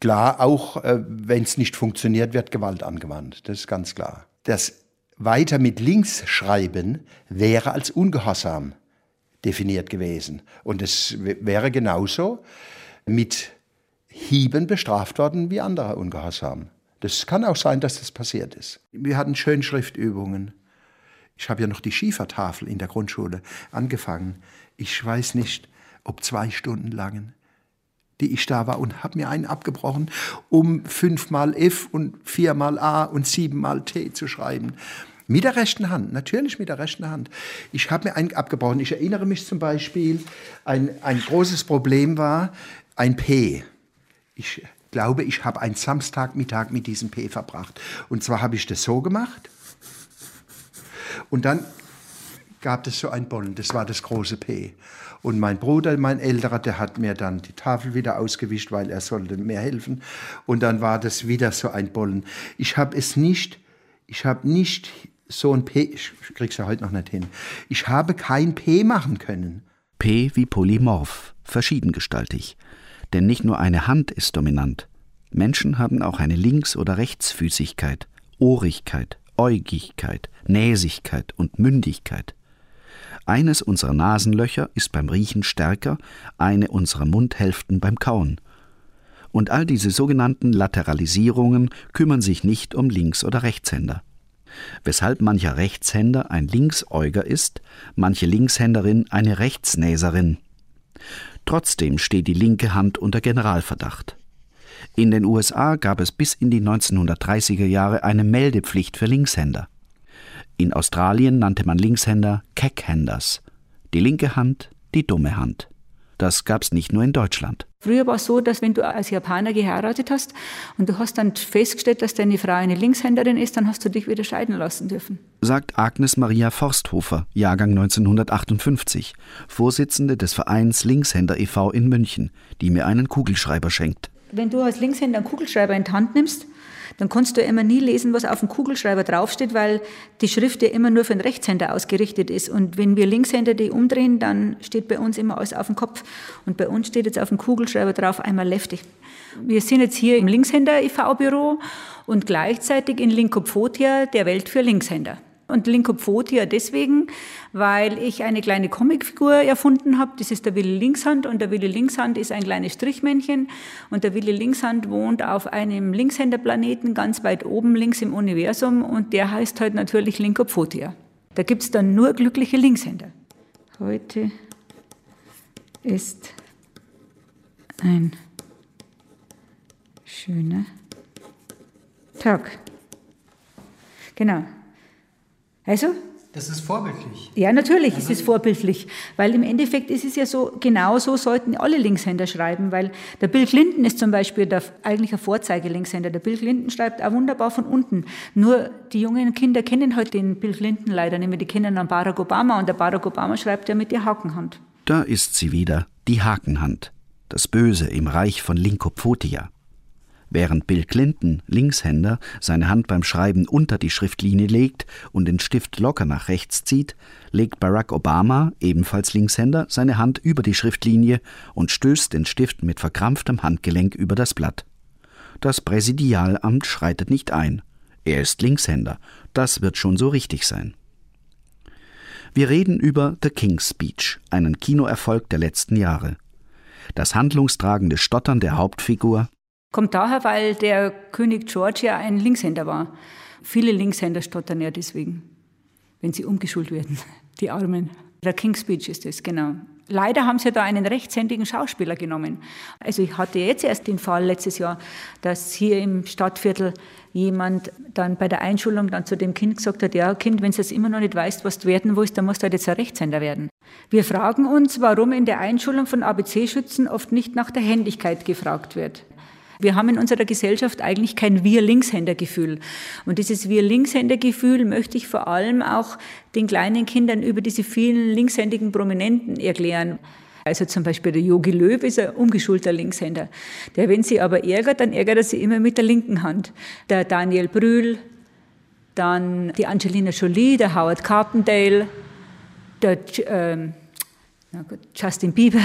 S16: klar, auch äh, wenn es nicht funktioniert, wird Gewalt angewandt. Das ist ganz klar. Das weiter mit links schreiben wäre als ungehorsam definiert gewesen. Und es wäre genauso mit Hieben bestraft worden wie anderer Ungehorsam. Das kann auch sein, dass das passiert ist. Wir hatten Schönschriftübungen. Ich habe ja noch die Schiefertafel in der Grundschule angefangen. Ich weiß nicht, ob zwei Stunden lang, die ich da war und habe mir einen abgebrochen, um fünfmal F und viermal A und siebenmal T zu schreiben. Mit der rechten Hand, natürlich mit der rechten Hand. Ich habe mir einen abgebrochen. Ich erinnere mich zum Beispiel, ein, ein großes Problem war ein P. Ich glaube, ich habe einen Samstagmittag mit diesem P verbracht. Und zwar habe ich das so gemacht. Und dann gab es so ein Bollen, das war das große P. Und mein Bruder, mein Älterer, der hat mir dann die Tafel wieder ausgewischt, weil er sollte mir helfen. Und dann war das wieder so ein Bollen. Ich habe es nicht, ich habe nicht so ein P, ich krieg's ja heute noch nicht hin. Ich habe kein P machen können.
S3: P wie polymorph, verschiedengestaltig. Denn nicht nur eine Hand ist dominant. Menschen haben auch eine Links- oder Rechtsfüßigkeit, Ohrigkeit, Äugigkeit, Näsigkeit und Mündigkeit. Eines unserer Nasenlöcher ist beim Riechen stärker, eine unserer Mundhälften beim Kauen. Und all diese sogenannten Lateralisierungen kümmern sich nicht um Links- oder Rechtshänder weshalb mancher Rechtshänder ein Linksäuger ist, manche Linkshänderin eine Rechtsnäserin. Trotzdem steht die linke Hand unter Generalverdacht. In den USA gab es bis in die 1930er Jahre eine Meldepflicht für Linkshänder. In Australien nannte man Linkshänder Cackhanders. Die linke Hand, die dumme Hand. Das gab es nicht nur in Deutschland.
S17: Früher war es so, dass wenn du als Japaner geheiratet hast und du hast dann festgestellt, dass deine Frau eine Linkshänderin ist, dann hast du dich wieder scheiden lassen dürfen.
S3: Sagt Agnes Maria Forsthofer, Jahrgang 1958, Vorsitzende des Vereins Linkshänder e.V. in München, die mir einen Kugelschreiber schenkt.
S17: Wenn du als Linkshänder einen Kugelschreiber in die Hand nimmst, dann kannst du immer nie lesen, was auf dem Kugelschreiber draufsteht, weil die Schrift ja immer nur für den Rechtshänder ausgerichtet ist. Und wenn wir Linkshänder die umdrehen, dann steht bei uns immer alles auf dem Kopf. Und bei uns steht jetzt auf dem Kugelschreiber drauf einmal Lefty. Wir sind jetzt hier im Linkshänder e.V.-Büro und gleichzeitig in Linkopfotia, der Welt für Linkshänder. Und Linkopfotia deswegen, weil ich eine kleine Comicfigur erfunden habe. Das ist der Willi Linkshand und der Willi Linkshand ist ein kleines Strichmännchen und der Willi Linkshand wohnt auf einem Linkshänderplaneten ganz weit oben links im Universum und der heißt halt natürlich Linkopfotia. Da gibt es dann nur glückliche Linkshänder. Heute ist ein schöner Tag. Genau. Also?
S4: Das ist vorbildlich.
S17: Ja, natürlich also ist es vorbildlich, weil im Endeffekt ist es ja so, genau so sollten alle Linkshänder schreiben, weil der Bill Clinton ist zum Beispiel der, eigentlich ein Vorzeige-Linkshänder. Der Bill Clinton schreibt auch wunderbar von unten. Nur die jungen Kinder kennen halt den Bill Clinton leider nicht mehr. Die kennen dann Barack Obama und der Barack Obama schreibt ja mit der Hakenhand.
S3: Da ist sie wieder, die Hakenhand. Das Böse im Reich von Linkopfotia. Während Bill Clinton, Linkshänder, seine Hand beim Schreiben unter die Schriftlinie legt und den Stift locker nach rechts zieht, legt Barack Obama, ebenfalls Linkshänder, seine Hand über die Schriftlinie und stößt den Stift mit verkrampftem Handgelenk über das Blatt. Das Präsidialamt schreitet nicht ein. Er ist Linkshänder. Das wird schon so richtig sein. Wir reden über The King's Speech, einen Kinoerfolg der letzten Jahre. Das handlungstragende Stottern der Hauptfigur,
S17: Kommt daher, weil der König George ja ein Linkshänder war. Viele Linkshänder stottern ja deswegen, wenn sie umgeschult werden, die Armen. Der King's Speech ist das, genau. Leider haben sie da einen rechtshändigen Schauspieler genommen. Also ich hatte jetzt erst den Fall letztes Jahr, dass hier im Stadtviertel jemand dann bei der Einschulung dann zu dem Kind gesagt hat, ja Kind, wenn du es immer noch nicht weißt, was du werden willst, dann musst du halt jetzt ein Rechtshänder werden. Wir fragen uns, warum in der Einschulung von ABC-Schützen oft nicht nach der Händigkeit gefragt wird. Wir haben in unserer Gesellschaft eigentlich kein Wir-Linkshänder-Gefühl. Und dieses Wir-Linkshänder-Gefühl möchte ich vor allem auch den kleinen Kindern über diese vielen linkshändigen Prominenten erklären. Also zum Beispiel der Yogi Löw ist ein umgeschulter Linkshänder. Der, wenn sie aber ärgert, dann ärgert er sie immer mit der linken Hand. Der Daniel Brühl, dann die Angelina Jolie, der Howard Carpendale, der ähm, Justin Bieber,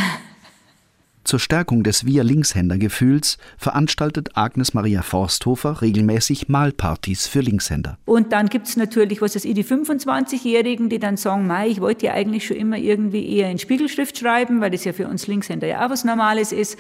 S3: zur Stärkung des Wir-Linkshänder-Gefühls veranstaltet Agnes Maria Forsthofer regelmäßig Malpartys für Linkshänder.
S17: Und dann gibt es natürlich, was ist, die 25-Jährigen, die dann sagen, Mai, ich wollte ja eigentlich schon immer irgendwie eher in Spiegelschrift schreiben, weil das ja für uns Linkshänder ja auch was Normales ist.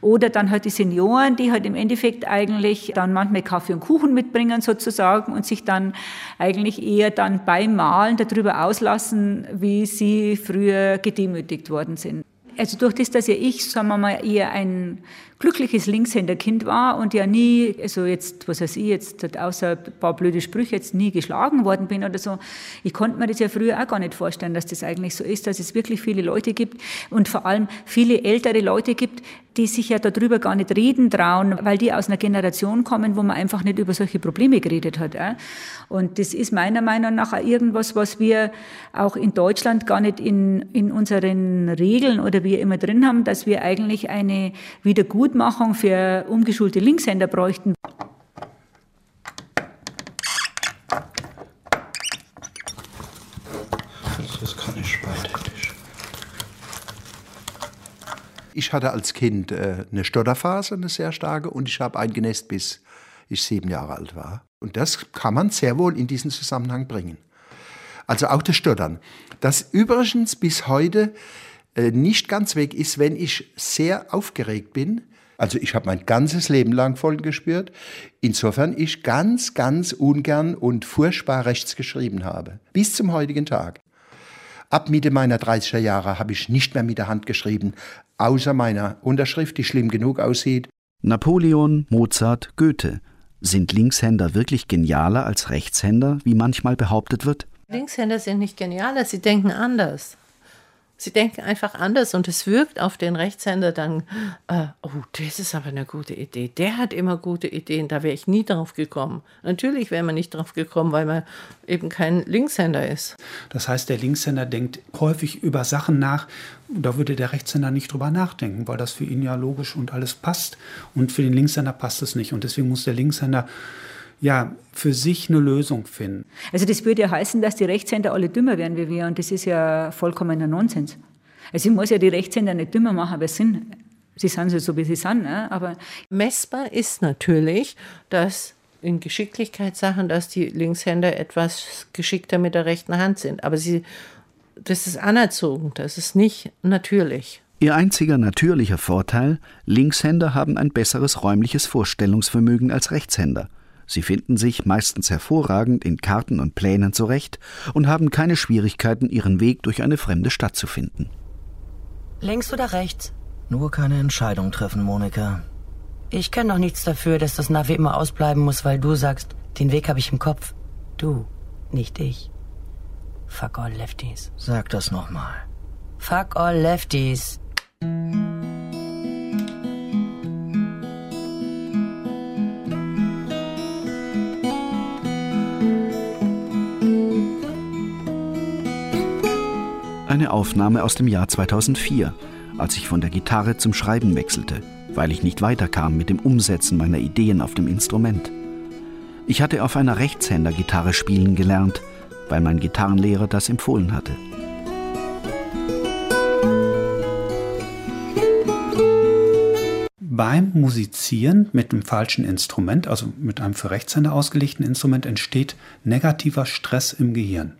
S17: Oder dann halt die Senioren, die halt im Endeffekt eigentlich dann manchmal Kaffee und Kuchen mitbringen sozusagen und sich dann eigentlich eher dann beim Malen darüber auslassen, wie sie früher gedemütigt worden sind also durch das, dass ja ich, sagen wir mal, eher ein glückliches Linkshänderkind war und ja nie, also jetzt, was weiß ich, jetzt außer ein paar blöde Sprüche jetzt nie geschlagen worden bin oder so. Ich konnte mir das ja früher auch gar nicht vorstellen, dass das eigentlich so ist, dass es wirklich viele Leute gibt und vor allem viele ältere Leute gibt, die sich ja darüber gar nicht reden trauen, weil die aus einer Generation kommen, wo man einfach nicht über solche Probleme geredet hat. Und das ist meiner Meinung nach auch irgendwas, was wir auch in Deutschland gar nicht in, in unseren Regeln oder wir immer drin haben, dass wir eigentlich eine Wiedergutmachung für umgeschulte Linkshänder bräuchten.
S16: Das kann ich weiter. Ich hatte als Kind äh, eine Stotterphase, eine sehr starke, und ich habe eingenässt, bis ich sieben Jahre alt war. Und das kann man sehr wohl in diesen Zusammenhang bringen. Also auch das Stottern. Das übrigens bis heute äh, nicht ganz weg ist, wenn ich sehr aufgeregt bin. Also ich habe mein ganzes Leben lang Folgen gespürt. Insofern ich ganz, ganz ungern und furchtbar rechts geschrieben habe. Bis zum heutigen Tag. Ab Mitte meiner 30er Jahre habe ich nicht mehr mit der Hand geschrieben, außer meiner Unterschrift, die schlimm genug aussieht.
S3: Napoleon, Mozart, Goethe. Sind Linkshänder wirklich genialer als Rechtshänder, wie manchmal behauptet wird?
S7: Linkshänder sind nicht genialer, sie denken anders. Sie denken einfach anders und es wirkt auf den Rechtshänder dann, äh, oh, das ist aber eine gute Idee. Der hat immer gute Ideen, da wäre ich nie drauf gekommen. Natürlich wäre man nicht drauf gekommen, weil man eben kein Linkshänder ist.
S12: Das heißt, der Linkshänder denkt häufig über Sachen nach, da würde der Rechtshänder nicht drüber nachdenken, weil das für ihn ja logisch und alles passt. Und für den Linkshänder passt es nicht. Und deswegen muss der Linkshänder ja, für sich eine Lösung finden.
S17: Also das würde ja heißen, dass die Rechtshänder alle dümmer werden wie wir und das ist ja vollkommener Nonsens. Also ich muss ja die Rechtshänder nicht dümmer machen, aber es sind, sie sind so, wie sie sind. Ne? Aber
S7: Messbar ist natürlich, dass in Geschicklichkeitssachen, dass die Linkshänder etwas geschickter mit der rechten Hand sind. Aber sie, das ist anerzogen, das ist nicht natürlich.
S3: Ihr einziger natürlicher Vorteil, Linkshänder haben ein besseres räumliches Vorstellungsvermögen als Rechtshänder. Sie finden sich meistens hervorragend in Karten und Plänen zurecht und haben keine Schwierigkeiten, ihren Weg durch eine fremde Stadt zu finden.
S5: Links oder rechts?
S6: Nur keine Entscheidung treffen, Monika.
S5: Ich kann doch nichts dafür, dass das Navi immer ausbleiben muss, weil du sagst, den Weg habe ich im Kopf. Du, nicht ich. Fuck all Lefties.
S6: Sag das nochmal.
S5: Fuck all Lefties.
S3: Eine Aufnahme aus dem Jahr 2004, als ich von der Gitarre zum Schreiben wechselte, weil ich nicht weiterkam mit dem Umsetzen meiner Ideen auf dem Instrument. Ich hatte auf einer Rechtshändergitarre spielen gelernt, weil mein Gitarrenlehrer das empfohlen hatte.
S12: Beim Musizieren mit dem falschen Instrument, also mit einem für Rechtshänder ausgelegten Instrument, entsteht negativer Stress im Gehirn.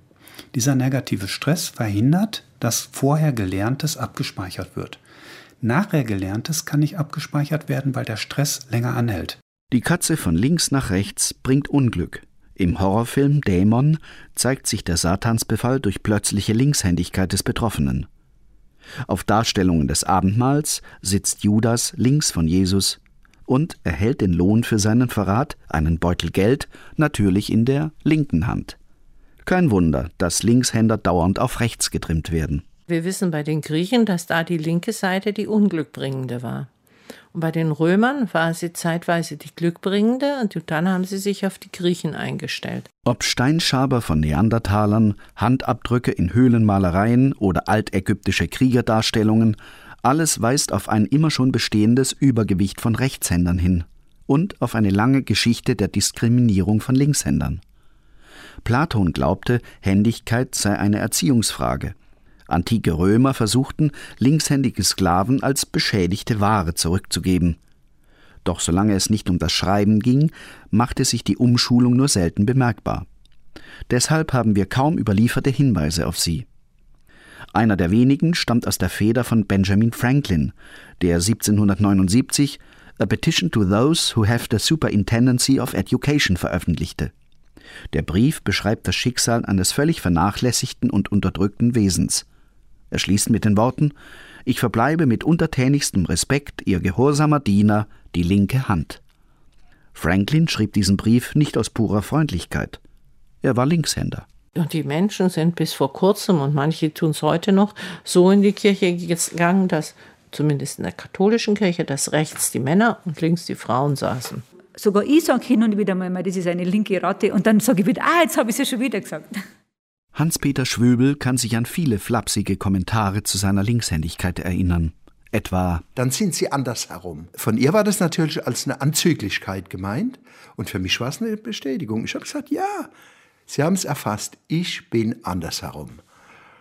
S12: Dieser negative Stress verhindert, dass vorher Gelerntes abgespeichert wird. Nachher Gelerntes kann nicht abgespeichert werden, weil der Stress länger anhält.
S3: Die Katze von links nach rechts bringt Unglück. Im Horrorfilm Dämon zeigt sich der Satansbefall durch plötzliche Linkshändigkeit des Betroffenen. Auf Darstellungen des Abendmahls sitzt Judas links von Jesus und erhält den Lohn für seinen Verrat, einen Beutel Geld, natürlich in der linken Hand. Kein Wunder, dass Linkshänder dauernd auf rechts getrimmt werden.
S7: Wir wissen bei den Griechen, dass da die linke Seite die unglückbringende war. Und bei den Römern war sie zeitweise die glückbringende und dann haben sie sich auf die Griechen eingestellt.
S3: Ob Steinschaber von Neandertalern, Handabdrücke in Höhlenmalereien oder altägyptische Kriegerdarstellungen, alles weist auf ein immer schon bestehendes Übergewicht von Rechtshändern hin und auf eine lange Geschichte der Diskriminierung von Linkshändern. Platon glaubte, Händigkeit sei eine Erziehungsfrage. Antike Römer versuchten, linkshändige Sklaven als beschädigte Ware zurückzugeben. Doch solange es nicht um das Schreiben ging, machte sich die Umschulung nur selten bemerkbar. Deshalb haben wir kaum überlieferte Hinweise auf sie. Einer der wenigen stammt aus der Feder von Benjamin Franklin, der 1779 A Petition to Those Who Have the Superintendency of Education veröffentlichte. Der Brief beschreibt das Schicksal eines völlig vernachlässigten und unterdrückten Wesens. Er schließt mit den Worten Ich verbleibe mit untertänigstem Respekt Ihr gehorsamer Diener, die linke Hand. Franklin schrieb diesen Brief nicht aus purer Freundlichkeit. Er war Linkshänder.
S7: Und die Menschen sind bis vor kurzem, und manche tun es heute noch, so in die Kirche gegangen, dass zumindest in der katholischen Kirche, dass rechts die Männer und links die Frauen saßen.
S17: Sogar ich sage hin und wieder mal, das ist eine linke Ratte. Und dann sage ich wieder, ah, jetzt habe ich es ja schon wieder gesagt.
S3: Hans-Peter Schwöbel kann sich an viele flapsige Kommentare zu seiner Linkshändigkeit erinnern. Etwa.
S16: Dann sind sie andersherum. Von ihr war das natürlich als eine Anzüglichkeit gemeint. Und für mich war es eine Bestätigung. Ich habe gesagt, ja, Sie haben es erfasst. Ich bin andersherum.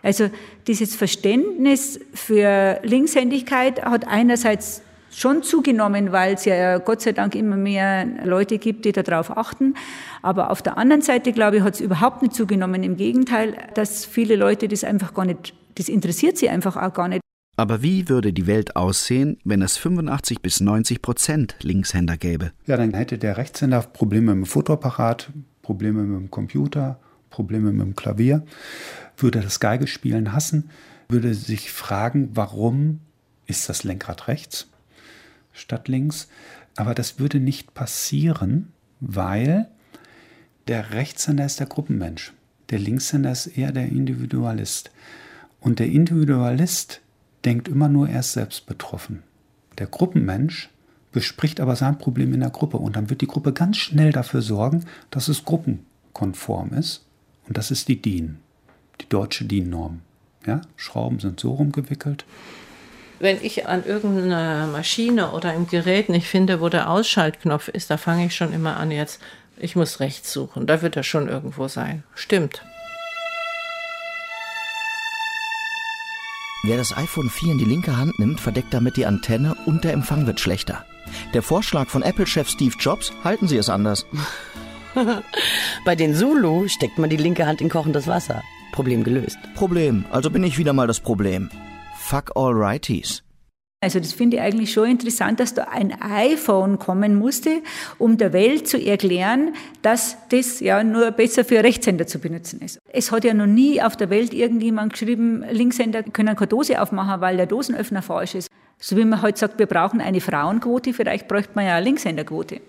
S17: Also dieses Verständnis für Linkshändigkeit hat einerseits schon zugenommen, weil es ja Gott sei Dank immer mehr Leute gibt, die darauf achten. Aber auf der anderen Seite, glaube ich, hat es überhaupt nicht zugenommen. Im Gegenteil, dass viele Leute das einfach gar nicht, das interessiert sie einfach auch gar nicht.
S3: Aber wie würde die Welt aussehen, wenn es 85 bis 90 Prozent Linkshänder gäbe?
S12: Ja, dann hätte der Rechtshänder Probleme mit dem Fotoapparat, Probleme mit dem Computer, Probleme mit dem Klavier, würde das Geigespielen hassen, würde sich fragen, warum ist das Lenkrad rechts statt links. Aber das würde nicht passieren, weil der Rechtshänder ist der Gruppenmensch. Der Linkshänder ist eher der Individualist. Und der Individualist denkt immer nur, er ist selbst betroffen. Der Gruppenmensch bespricht aber sein Problem in der Gruppe und dann wird die Gruppe ganz schnell dafür sorgen, dass es gruppenkonform ist. Und das ist die DIN, die deutsche DIN-Norm. Ja? Schrauben sind so rumgewickelt.
S7: Wenn ich an irgendeiner Maschine oder im Gerät nicht finde, wo der Ausschaltknopf ist, da fange ich schon immer an jetzt, ich muss rechts suchen. Da wird er schon irgendwo sein. Stimmt.
S6: Wer das iPhone 4 in die linke Hand nimmt, verdeckt damit die Antenne und der Empfang wird schlechter. Der Vorschlag von Apple-Chef Steve Jobs, halten Sie es anders.
S5: Bei den Zulu steckt man die linke Hand in kochendes Wasser. Problem gelöst.
S6: Problem, also bin ich wieder mal das Problem. Fuck all righties.
S17: Also das finde ich eigentlich schon interessant, dass da ein iPhone kommen musste, um der Welt zu erklären, dass das ja nur besser für Rechtshänder zu benutzen ist. Es hat ja noch nie auf der Welt irgendjemand geschrieben, Linkshänder können keine Dose aufmachen, weil der Dosenöffner falsch ist. So wie man heute sagt, wir brauchen eine Frauenquote, vielleicht bräuchte man ja eine Linkshänderquote.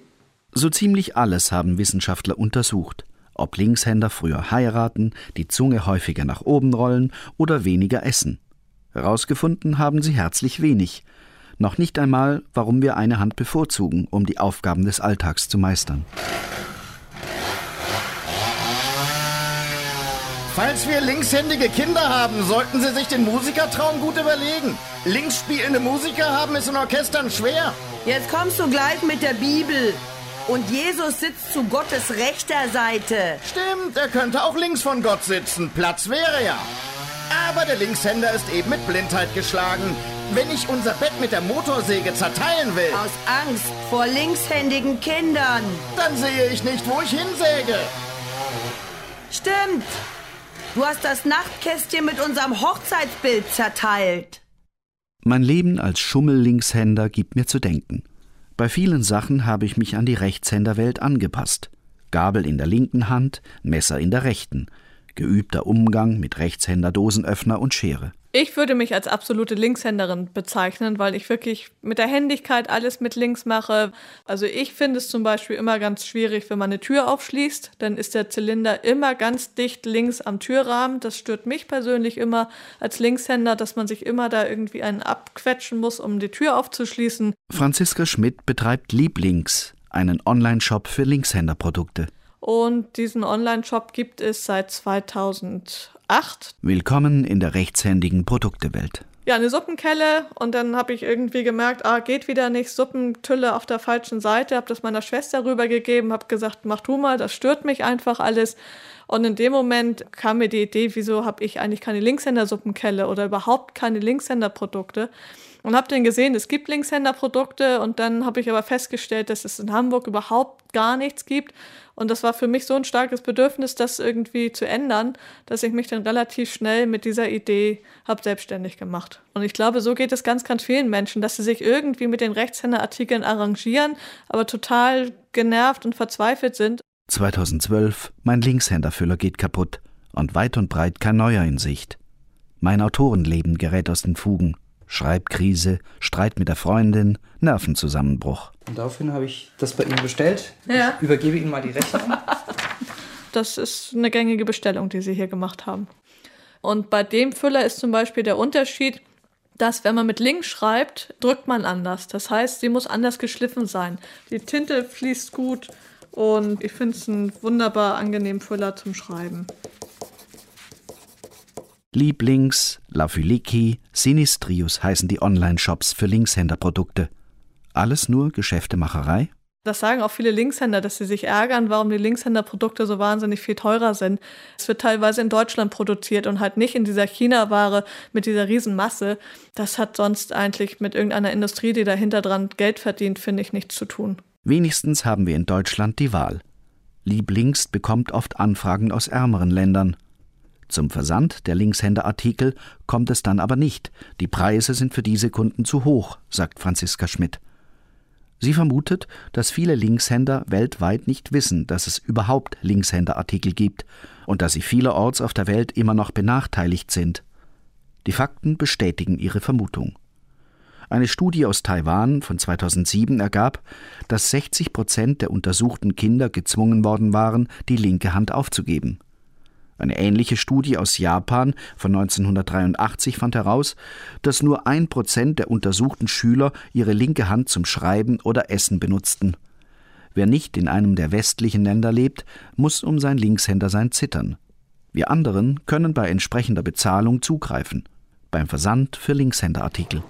S3: So ziemlich alles haben Wissenschaftler untersucht. Ob Linkshänder früher heiraten, die Zunge häufiger nach oben rollen oder weniger essen. Herausgefunden haben sie herzlich wenig. Noch nicht einmal, warum wir eine Hand bevorzugen, um die Aufgaben des Alltags zu meistern.
S13: Falls wir linkshändige Kinder haben, sollten sie sich den Musikertraum gut überlegen. Links spielende Musiker haben es in Orchestern schwer.
S18: Jetzt kommst du gleich mit der Bibel. Und Jesus sitzt zu Gottes rechter Seite.
S13: Stimmt, er könnte auch links von Gott sitzen. Platz wäre ja. Aber der Linkshänder ist eben mit Blindheit geschlagen. Wenn ich unser Bett mit der Motorsäge zerteilen will.
S18: Aus Angst vor linkshändigen Kindern.
S13: Dann sehe ich nicht, wo ich hinsäge.
S18: Stimmt. Du hast das Nachtkästchen mit unserem Hochzeitsbild zerteilt.
S3: Mein Leben als Schummel-Linkshänder gibt mir zu denken. Bei vielen Sachen habe ich mich an die Rechtshänderwelt angepasst. Gabel in der linken Hand, Messer in der rechten – geübter Umgang mit Rechtshänder, Dosenöffner und Schere.
S19: Ich würde mich als absolute Linkshänderin bezeichnen, weil ich wirklich mit der Händigkeit alles mit links mache. Also ich finde es zum Beispiel immer ganz schwierig, wenn man eine Tür aufschließt, dann ist der Zylinder immer ganz dicht links am Türrahmen. Das stört mich persönlich immer als Linkshänder, dass man sich immer da irgendwie einen abquetschen muss, um die Tür aufzuschließen.
S3: Franziska Schmidt betreibt Lieblings, einen Online-Shop für Linkshänderprodukte.
S19: Und diesen Online-Shop gibt es seit 2008.
S3: Willkommen in der rechtshändigen Produktewelt.
S19: Ja, eine Suppenkelle und dann habe ich irgendwie gemerkt, ah, geht wieder nicht, Suppentülle auf der falschen Seite, habe das meiner Schwester rübergegeben, habe gesagt, mach du mal, das stört mich einfach alles. Und in dem Moment kam mir die Idee, wieso habe ich eigentlich keine Linkshänder-Suppenkelle oder überhaupt keine Linkshänder-Produkte und habe dann gesehen, es gibt Linkshänder-Produkte und dann habe ich aber festgestellt, dass es in Hamburg überhaupt gar nichts gibt und das war für mich so ein starkes Bedürfnis, das irgendwie zu ändern, dass ich mich dann relativ schnell mit dieser Idee habe selbstständig gemacht. Und ich glaube, so geht es ganz, ganz vielen Menschen, dass sie sich irgendwie mit den Rechtshänderartikeln arrangieren, aber total genervt und verzweifelt sind.
S3: 2012, mein Linkshänderfüller geht kaputt und weit und breit kein neuer in Sicht. Mein Autorenleben gerät aus den Fugen. Schreibkrise, Streit mit der Freundin, Nervenzusammenbruch.
S4: Und daraufhin habe ich das bei Ihnen bestellt.
S19: Ja.
S4: Ich übergebe Ihnen mal die Rechnung.
S19: Das ist eine gängige Bestellung, die Sie hier gemacht haben. Und bei dem Füller ist zum Beispiel der Unterschied, dass wenn man mit links schreibt, drückt man anders. Das heißt, sie muss anders geschliffen sein. Die Tinte fließt gut und ich finde es einen wunderbar angenehmen Füller zum Schreiben.
S3: Lieblings, Lafyliki, Sinistrius heißen die Online-Shops für Linkshänderprodukte. Alles nur Geschäftemacherei?
S19: Das sagen auch viele Linkshänder, dass sie sich ärgern, warum die Linkshänderprodukte so wahnsinnig viel teurer sind. Es wird teilweise in Deutschland produziert und halt nicht in dieser China-Ware mit dieser Riesenmasse. Das hat sonst eigentlich mit irgendeiner Industrie, die dahinter dran Geld verdient, finde ich, nichts zu tun.
S3: Wenigstens haben wir in Deutschland die Wahl. Lieblings bekommt oft Anfragen aus ärmeren Ländern. Zum Versand der Linkshänderartikel kommt es dann aber nicht. Die Preise sind für diese Kunden zu hoch, sagt Franziska Schmidt. Sie vermutet, dass viele Linkshänder weltweit nicht wissen, dass es überhaupt Linkshänderartikel gibt und dass sie vielerorts auf der Welt immer noch benachteiligt sind. Die Fakten bestätigen ihre Vermutung. Eine Studie aus Taiwan von 2007 ergab, dass 60 Prozent der untersuchten Kinder gezwungen worden waren, die linke Hand aufzugeben. Eine ähnliche Studie aus Japan von 1983 fand heraus, dass nur ein Prozent der untersuchten Schüler ihre linke Hand zum Schreiben oder Essen benutzten. Wer nicht in einem der westlichen Länder lebt, muss um sein Linkshändersein zittern. Wir anderen können bei entsprechender Bezahlung zugreifen. Beim Versand für Linkshänderartikel.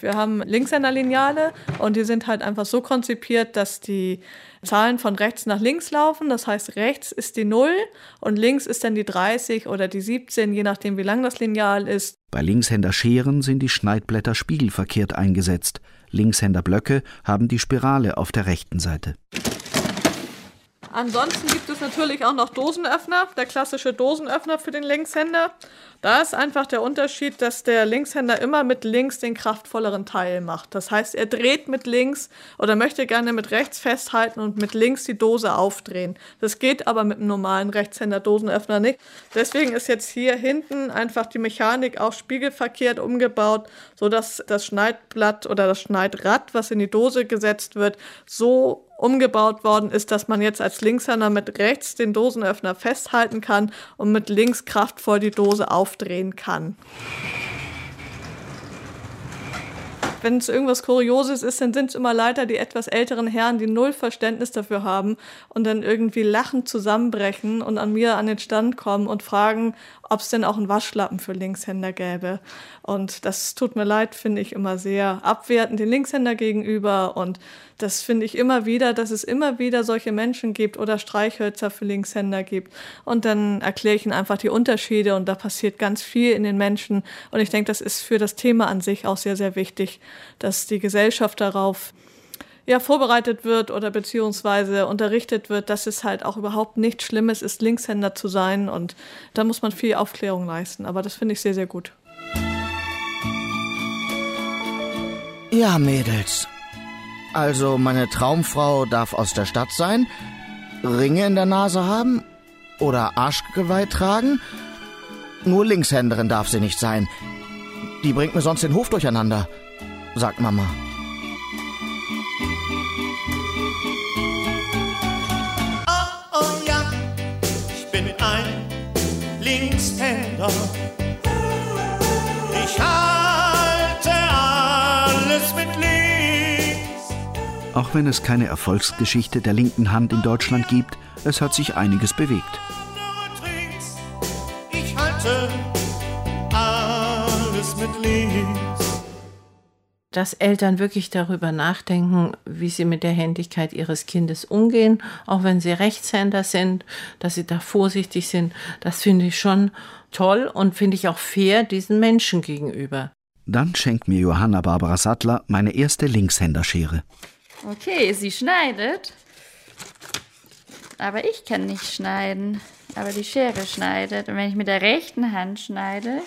S19: Wir haben Linkshänderlineale und die sind halt einfach so konzipiert, dass die Zahlen von rechts nach links laufen. Das heißt, rechts ist die 0 und links ist dann die 30 oder die 17, je nachdem, wie lang das Lineal ist.
S3: Bei Linkshänderscheren sind die Schneidblätter spiegelverkehrt eingesetzt. Linkshänderblöcke haben die Spirale auf der rechten Seite.
S19: Ansonsten gibt es natürlich auch noch Dosenöffner, der klassische Dosenöffner für den Linkshänder. Da ist einfach der Unterschied, dass der Linkshänder immer mit links den kraftvolleren Teil macht. Das heißt, er dreht mit links oder möchte gerne mit rechts festhalten und mit links die Dose aufdrehen. Das geht aber mit einem normalen Rechtshänder-Dosenöffner nicht. Deswegen ist jetzt hier hinten einfach die Mechanik auch spiegelverkehrt umgebaut, sodass das Schneidblatt oder das Schneidrad, was in die Dose gesetzt wird, so umgebaut worden ist, dass man jetzt als Linkshänder mit rechts den Dosenöffner festhalten kann und mit links kraftvoll die Dose aufdrehen kann. wenn es irgendwas Kurioses ist, dann sind es immer Leiter, die etwas älteren Herren, die null Verständnis dafür haben und dann irgendwie lachend zusammenbrechen und an mir an den Stand kommen und fragen, ob es denn auch einen Waschlappen für Linkshänder gäbe. Und das tut mir leid, finde ich immer sehr abwertend den Linkshänder gegenüber. Und das finde ich immer wieder, dass es immer wieder solche Menschen gibt oder Streichhölzer für Linkshänder gibt. Und dann erkläre ich ihnen einfach die Unterschiede und da passiert ganz viel in den Menschen. Und ich denke, das ist für das Thema an sich auch sehr, sehr wichtig, dass die Gesellschaft darauf ja, vorbereitet wird oder beziehungsweise unterrichtet wird, dass es halt auch überhaupt nichts Schlimmes ist, Linkshänder zu sein. Und da muss man viel Aufklärung leisten. Aber das finde ich sehr, sehr gut.
S6: Ja, Mädels. Also meine Traumfrau darf aus der Stadt sein, Ringe in der Nase haben oder Arschgeweih tragen. Nur Linkshänderin darf sie nicht sein. Die bringt mir sonst den Hof durcheinander, sagt Mama.
S8: Linkshänder. Ich halte
S3: Auch wenn es keine Erfolgsgeschichte der linken Hand in Deutschland gibt, es hat sich einiges bewegt.
S8: Ich halte alles mit links
S7: dass Eltern wirklich darüber nachdenken, wie sie mit der Händigkeit ihres Kindes umgehen, auch wenn sie Rechtshänder sind, dass sie da vorsichtig sind. Das finde ich schon toll und finde ich auch fair diesen Menschen gegenüber.
S3: Dann schenkt mir Johanna Barbara Sattler meine erste Linkshänderschere.
S2: Okay, sie schneidet. Aber ich kann nicht schneiden. Aber die Schere schneidet. Und wenn ich mit der rechten Hand schneide,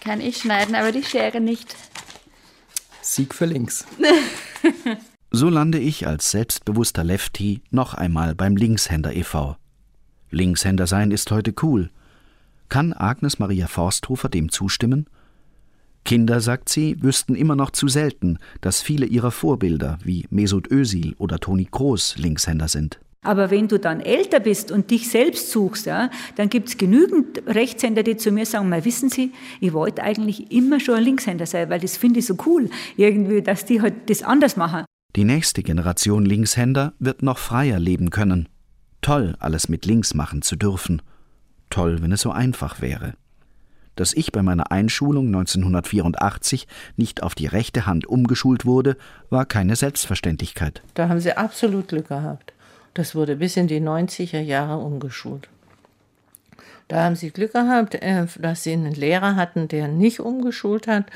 S2: kann ich schneiden, aber die Schere nicht.
S4: Sieg für links.
S3: so lande ich als selbstbewusster Lefty noch einmal beim Linkshänder e.V. Linkshänder sein ist heute cool. Kann Agnes Maria Forsthofer dem zustimmen? Kinder, sagt sie, wüssten immer noch zu selten, dass viele ihrer Vorbilder wie Mesut Özil oder Toni Kroos Linkshänder sind.
S17: Aber wenn du dann älter bist und dich selbst suchst, ja, dann gibt es genügend Rechtshänder, die zu mir sagen, mal wissen Sie, ich wollte eigentlich immer schon ein Linkshänder sein, weil das finde ich so cool, irgendwie, dass die halt das anders machen.
S3: Die nächste Generation Linkshänder wird noch freier leben können. Toll, alles mit links machen zu dürfen. Toll, wenn es so einfach wäre. Dass ich bei meiner Einschulung 1984 nicht auf die rechte Hand umgeschult wurde, war keine Selbstverständlichkeit.
S7: Da haben Sie absolut Glück gehabt. Das wurde bis in die 90er Jahre umgeschult. Da haben sie Glück gehabt, äh, dass sie einen Lehrer hatten, der nicht umgeschult hat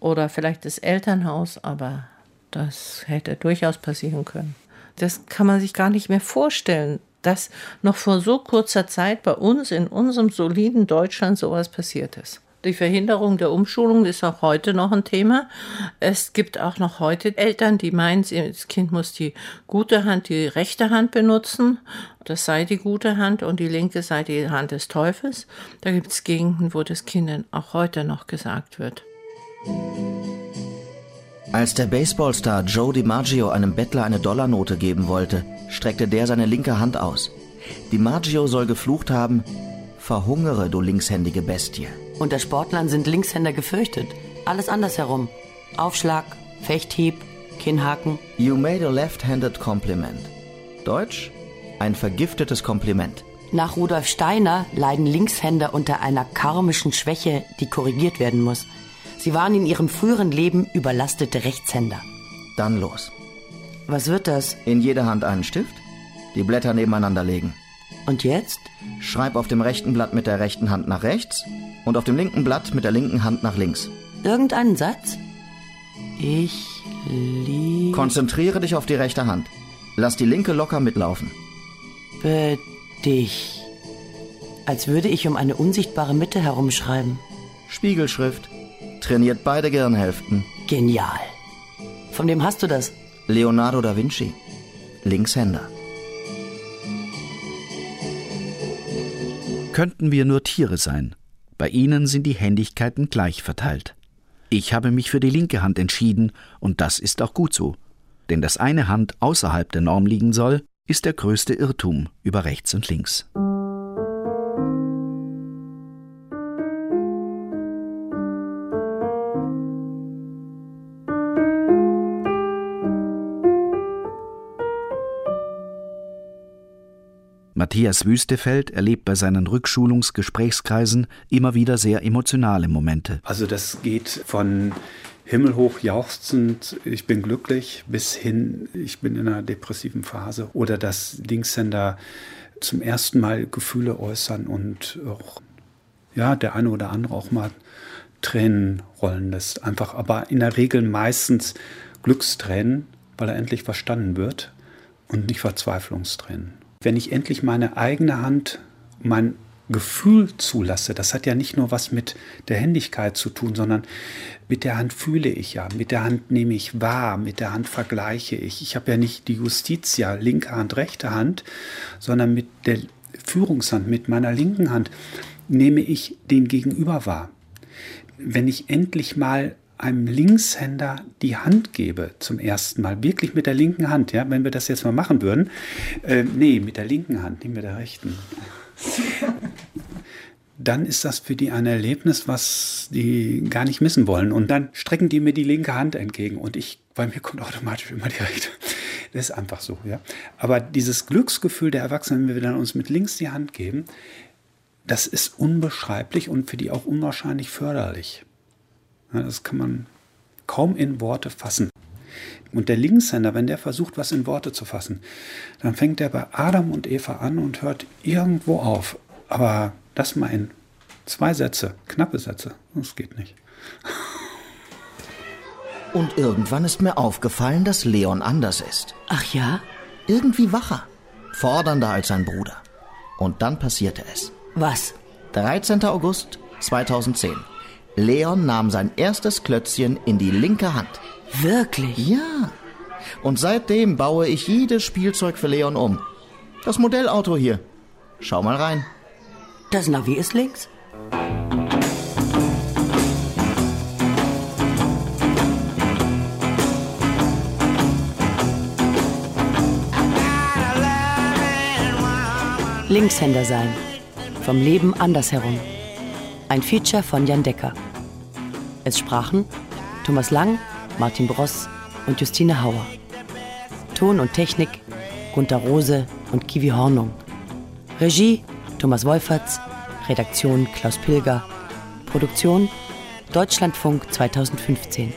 S7: oder vielleicht das Elternhaus, aber das hätte durchaus passieren können. Das kann man sich gar nicht mehr vorstellen, dass noch vor so kurzer Zeit bei uns in unserem soliden Deutschland sowas passiert ist. Die Verhinderung der Umschulung ist auch heute noch ein Thema. Es gibt auch noch heute Eltern, die meinen, das Kind muss die gute Hand, die rechte Hand benutzen. Das sei die gute Hand und die linke sei die Hand des Teufels. Da gibt es Gegenden, wo das Kindern auch heute noch gesagt wird.
S6: Als der Baseballstar Joe DiMaggio einem Bettler eine Dollarnote geben wollte, streckte der seine linke Hand aus. DiMaggio soll geflucht haben, verhungere, du linkshändige Bestie.
S5: Unter Sportlern sind Linkshänder gefürchtet. Alles andersherum. Aufschlag, Fechthieb, Kinnhaken.
S6: You made a left-handed compliment. Deutsch? Ein vergiftetes Kompliment.
S5: Nach Rudolf Steiner leiden Linkshänder unter einer karmischen Schwäche, die korrigiert werden muss. Sie waren in ihrem früheren Leben überlastete Rechtshänder.
S6: Dann los.
S5: Was wird das?
S6: In jede Hand einen Stift, die Blätter nebeneinander legen.
S5: Und jetzt?
S6: Schreib auf dem rechten Blatt mit der rechten Hand nach rechts und auf dem linken Blatt mit der linken Hand nach links.
S5: Irgendeinen Satz? Ich liebe.
S6: Konzentriere dich auf die rechte Hand. Lass die linke locker mitlaufen.
S5: Be dich. Als würde ich um eine unsichtbare Mitte herumschreiben.
S6: Spiegelschrift. Trainiert beide Gehirnhälften.
S5: Genial. Von wem hast du das?
S6: Leonardo da Vinci. Linkshänder.
S3: Könnten wir nur Tiere sein, bei ihnen sind die Händigkeiten gleich verteilt. Ich habe mich für die linke Hand entschieden, und das ist auch gut so. Denn dass eine Hand außerhalb der Norm liegen soll, ist der größte Irrtum über rechts und links. Matthias Wüstefeld erlebt bei seinen Rückschulungsgesprächskreisen immer wieder sehr emotionale Momente.
S12: Also das geht von himmelhoch jauchzend, ich bin glücklich, bis hin, ich bin in einer depressiven Phase. Oder dass Linkshänder zum ersten Mal Gefühle äußern und auch, ja, der eine oder andere auch mal Tränen rollen lässt. Einfach, aber in der Regel meistens Glückstränen, weil er endlich verstanden wird und nicht Verzweiflungstränen wenn ich endlich meine eigene Hand, mein Gefühl zulasse, das hat ja nicht nur was mit der Händigkeit zu tun, sondern mit der Hand fühle ich ja, mit der Hand nehme ich wahr, mit der Hand vergleiche ich. Ich habe ja nicht die Justitia, linke Hand, rechte Hand, sondern mit der Führungshand, mit meiner linken Hand nehme ich den Gegenüber wahr. Wenn ich endlich mal einem Linkshänder die Hand gebe zum ersten Mal, wirklich mit der linken Hand, ja, wenn wir das jetzt mal machen würden, äh, nee, mit der linken Hand, nicht mit der rechten, dann ist das für die ein Erlebnis, was die gar nicht missen wollen. Und dann strecken die mir die linke Hand entgegen und ich, bei mir kommt automatisch immer die rechte. Das ist einfach so, ja. Aber dieses Glücksgefühl der Erwachsenen, wenn wir dann uns mit links die Hand geben, das ist unbeschreiblich und für die auch unwahrscheinlich förderlich. Das kann man kaum in Worte fassen. Und der Linkshänder, wenn der versucht, was in Worte zu fassen, dann fängt er bei Adam und Eva an und hört irgendwo auf. Aber das mal in zwei Sätze, knappe Sätze, das geht nicht.
S6: Und irgendwann ist mir aufgefallen, dass Leon anders ist.
S5: Ach ja?
S6: Irgendwie wacher, fordernder als sein Bruder. Und dann passierte es.
S5: Was?
S6: 13. August 2010. Leon nahm sein erstes Klötzchen in die linke Hand.
S5: Wirklich?
S6: Ja. Und seitdem baue ich jedes Spielzeug für Leon um. Das Modellauto hier. Schau mal rein.
S5: Das Navi ist links. Linkshänder sein. Vom Leben andersherum. Ein Feature von Jan Decker. Es sprachen Thomas Lang, Martin Bross und Justine Hauer. Ton und Technik Gunter Rose und Kiwi Hornung. Regie Thomas Wolferts, Redaktion Klaus Pilger, Produktion Deutschlandfunk 2015.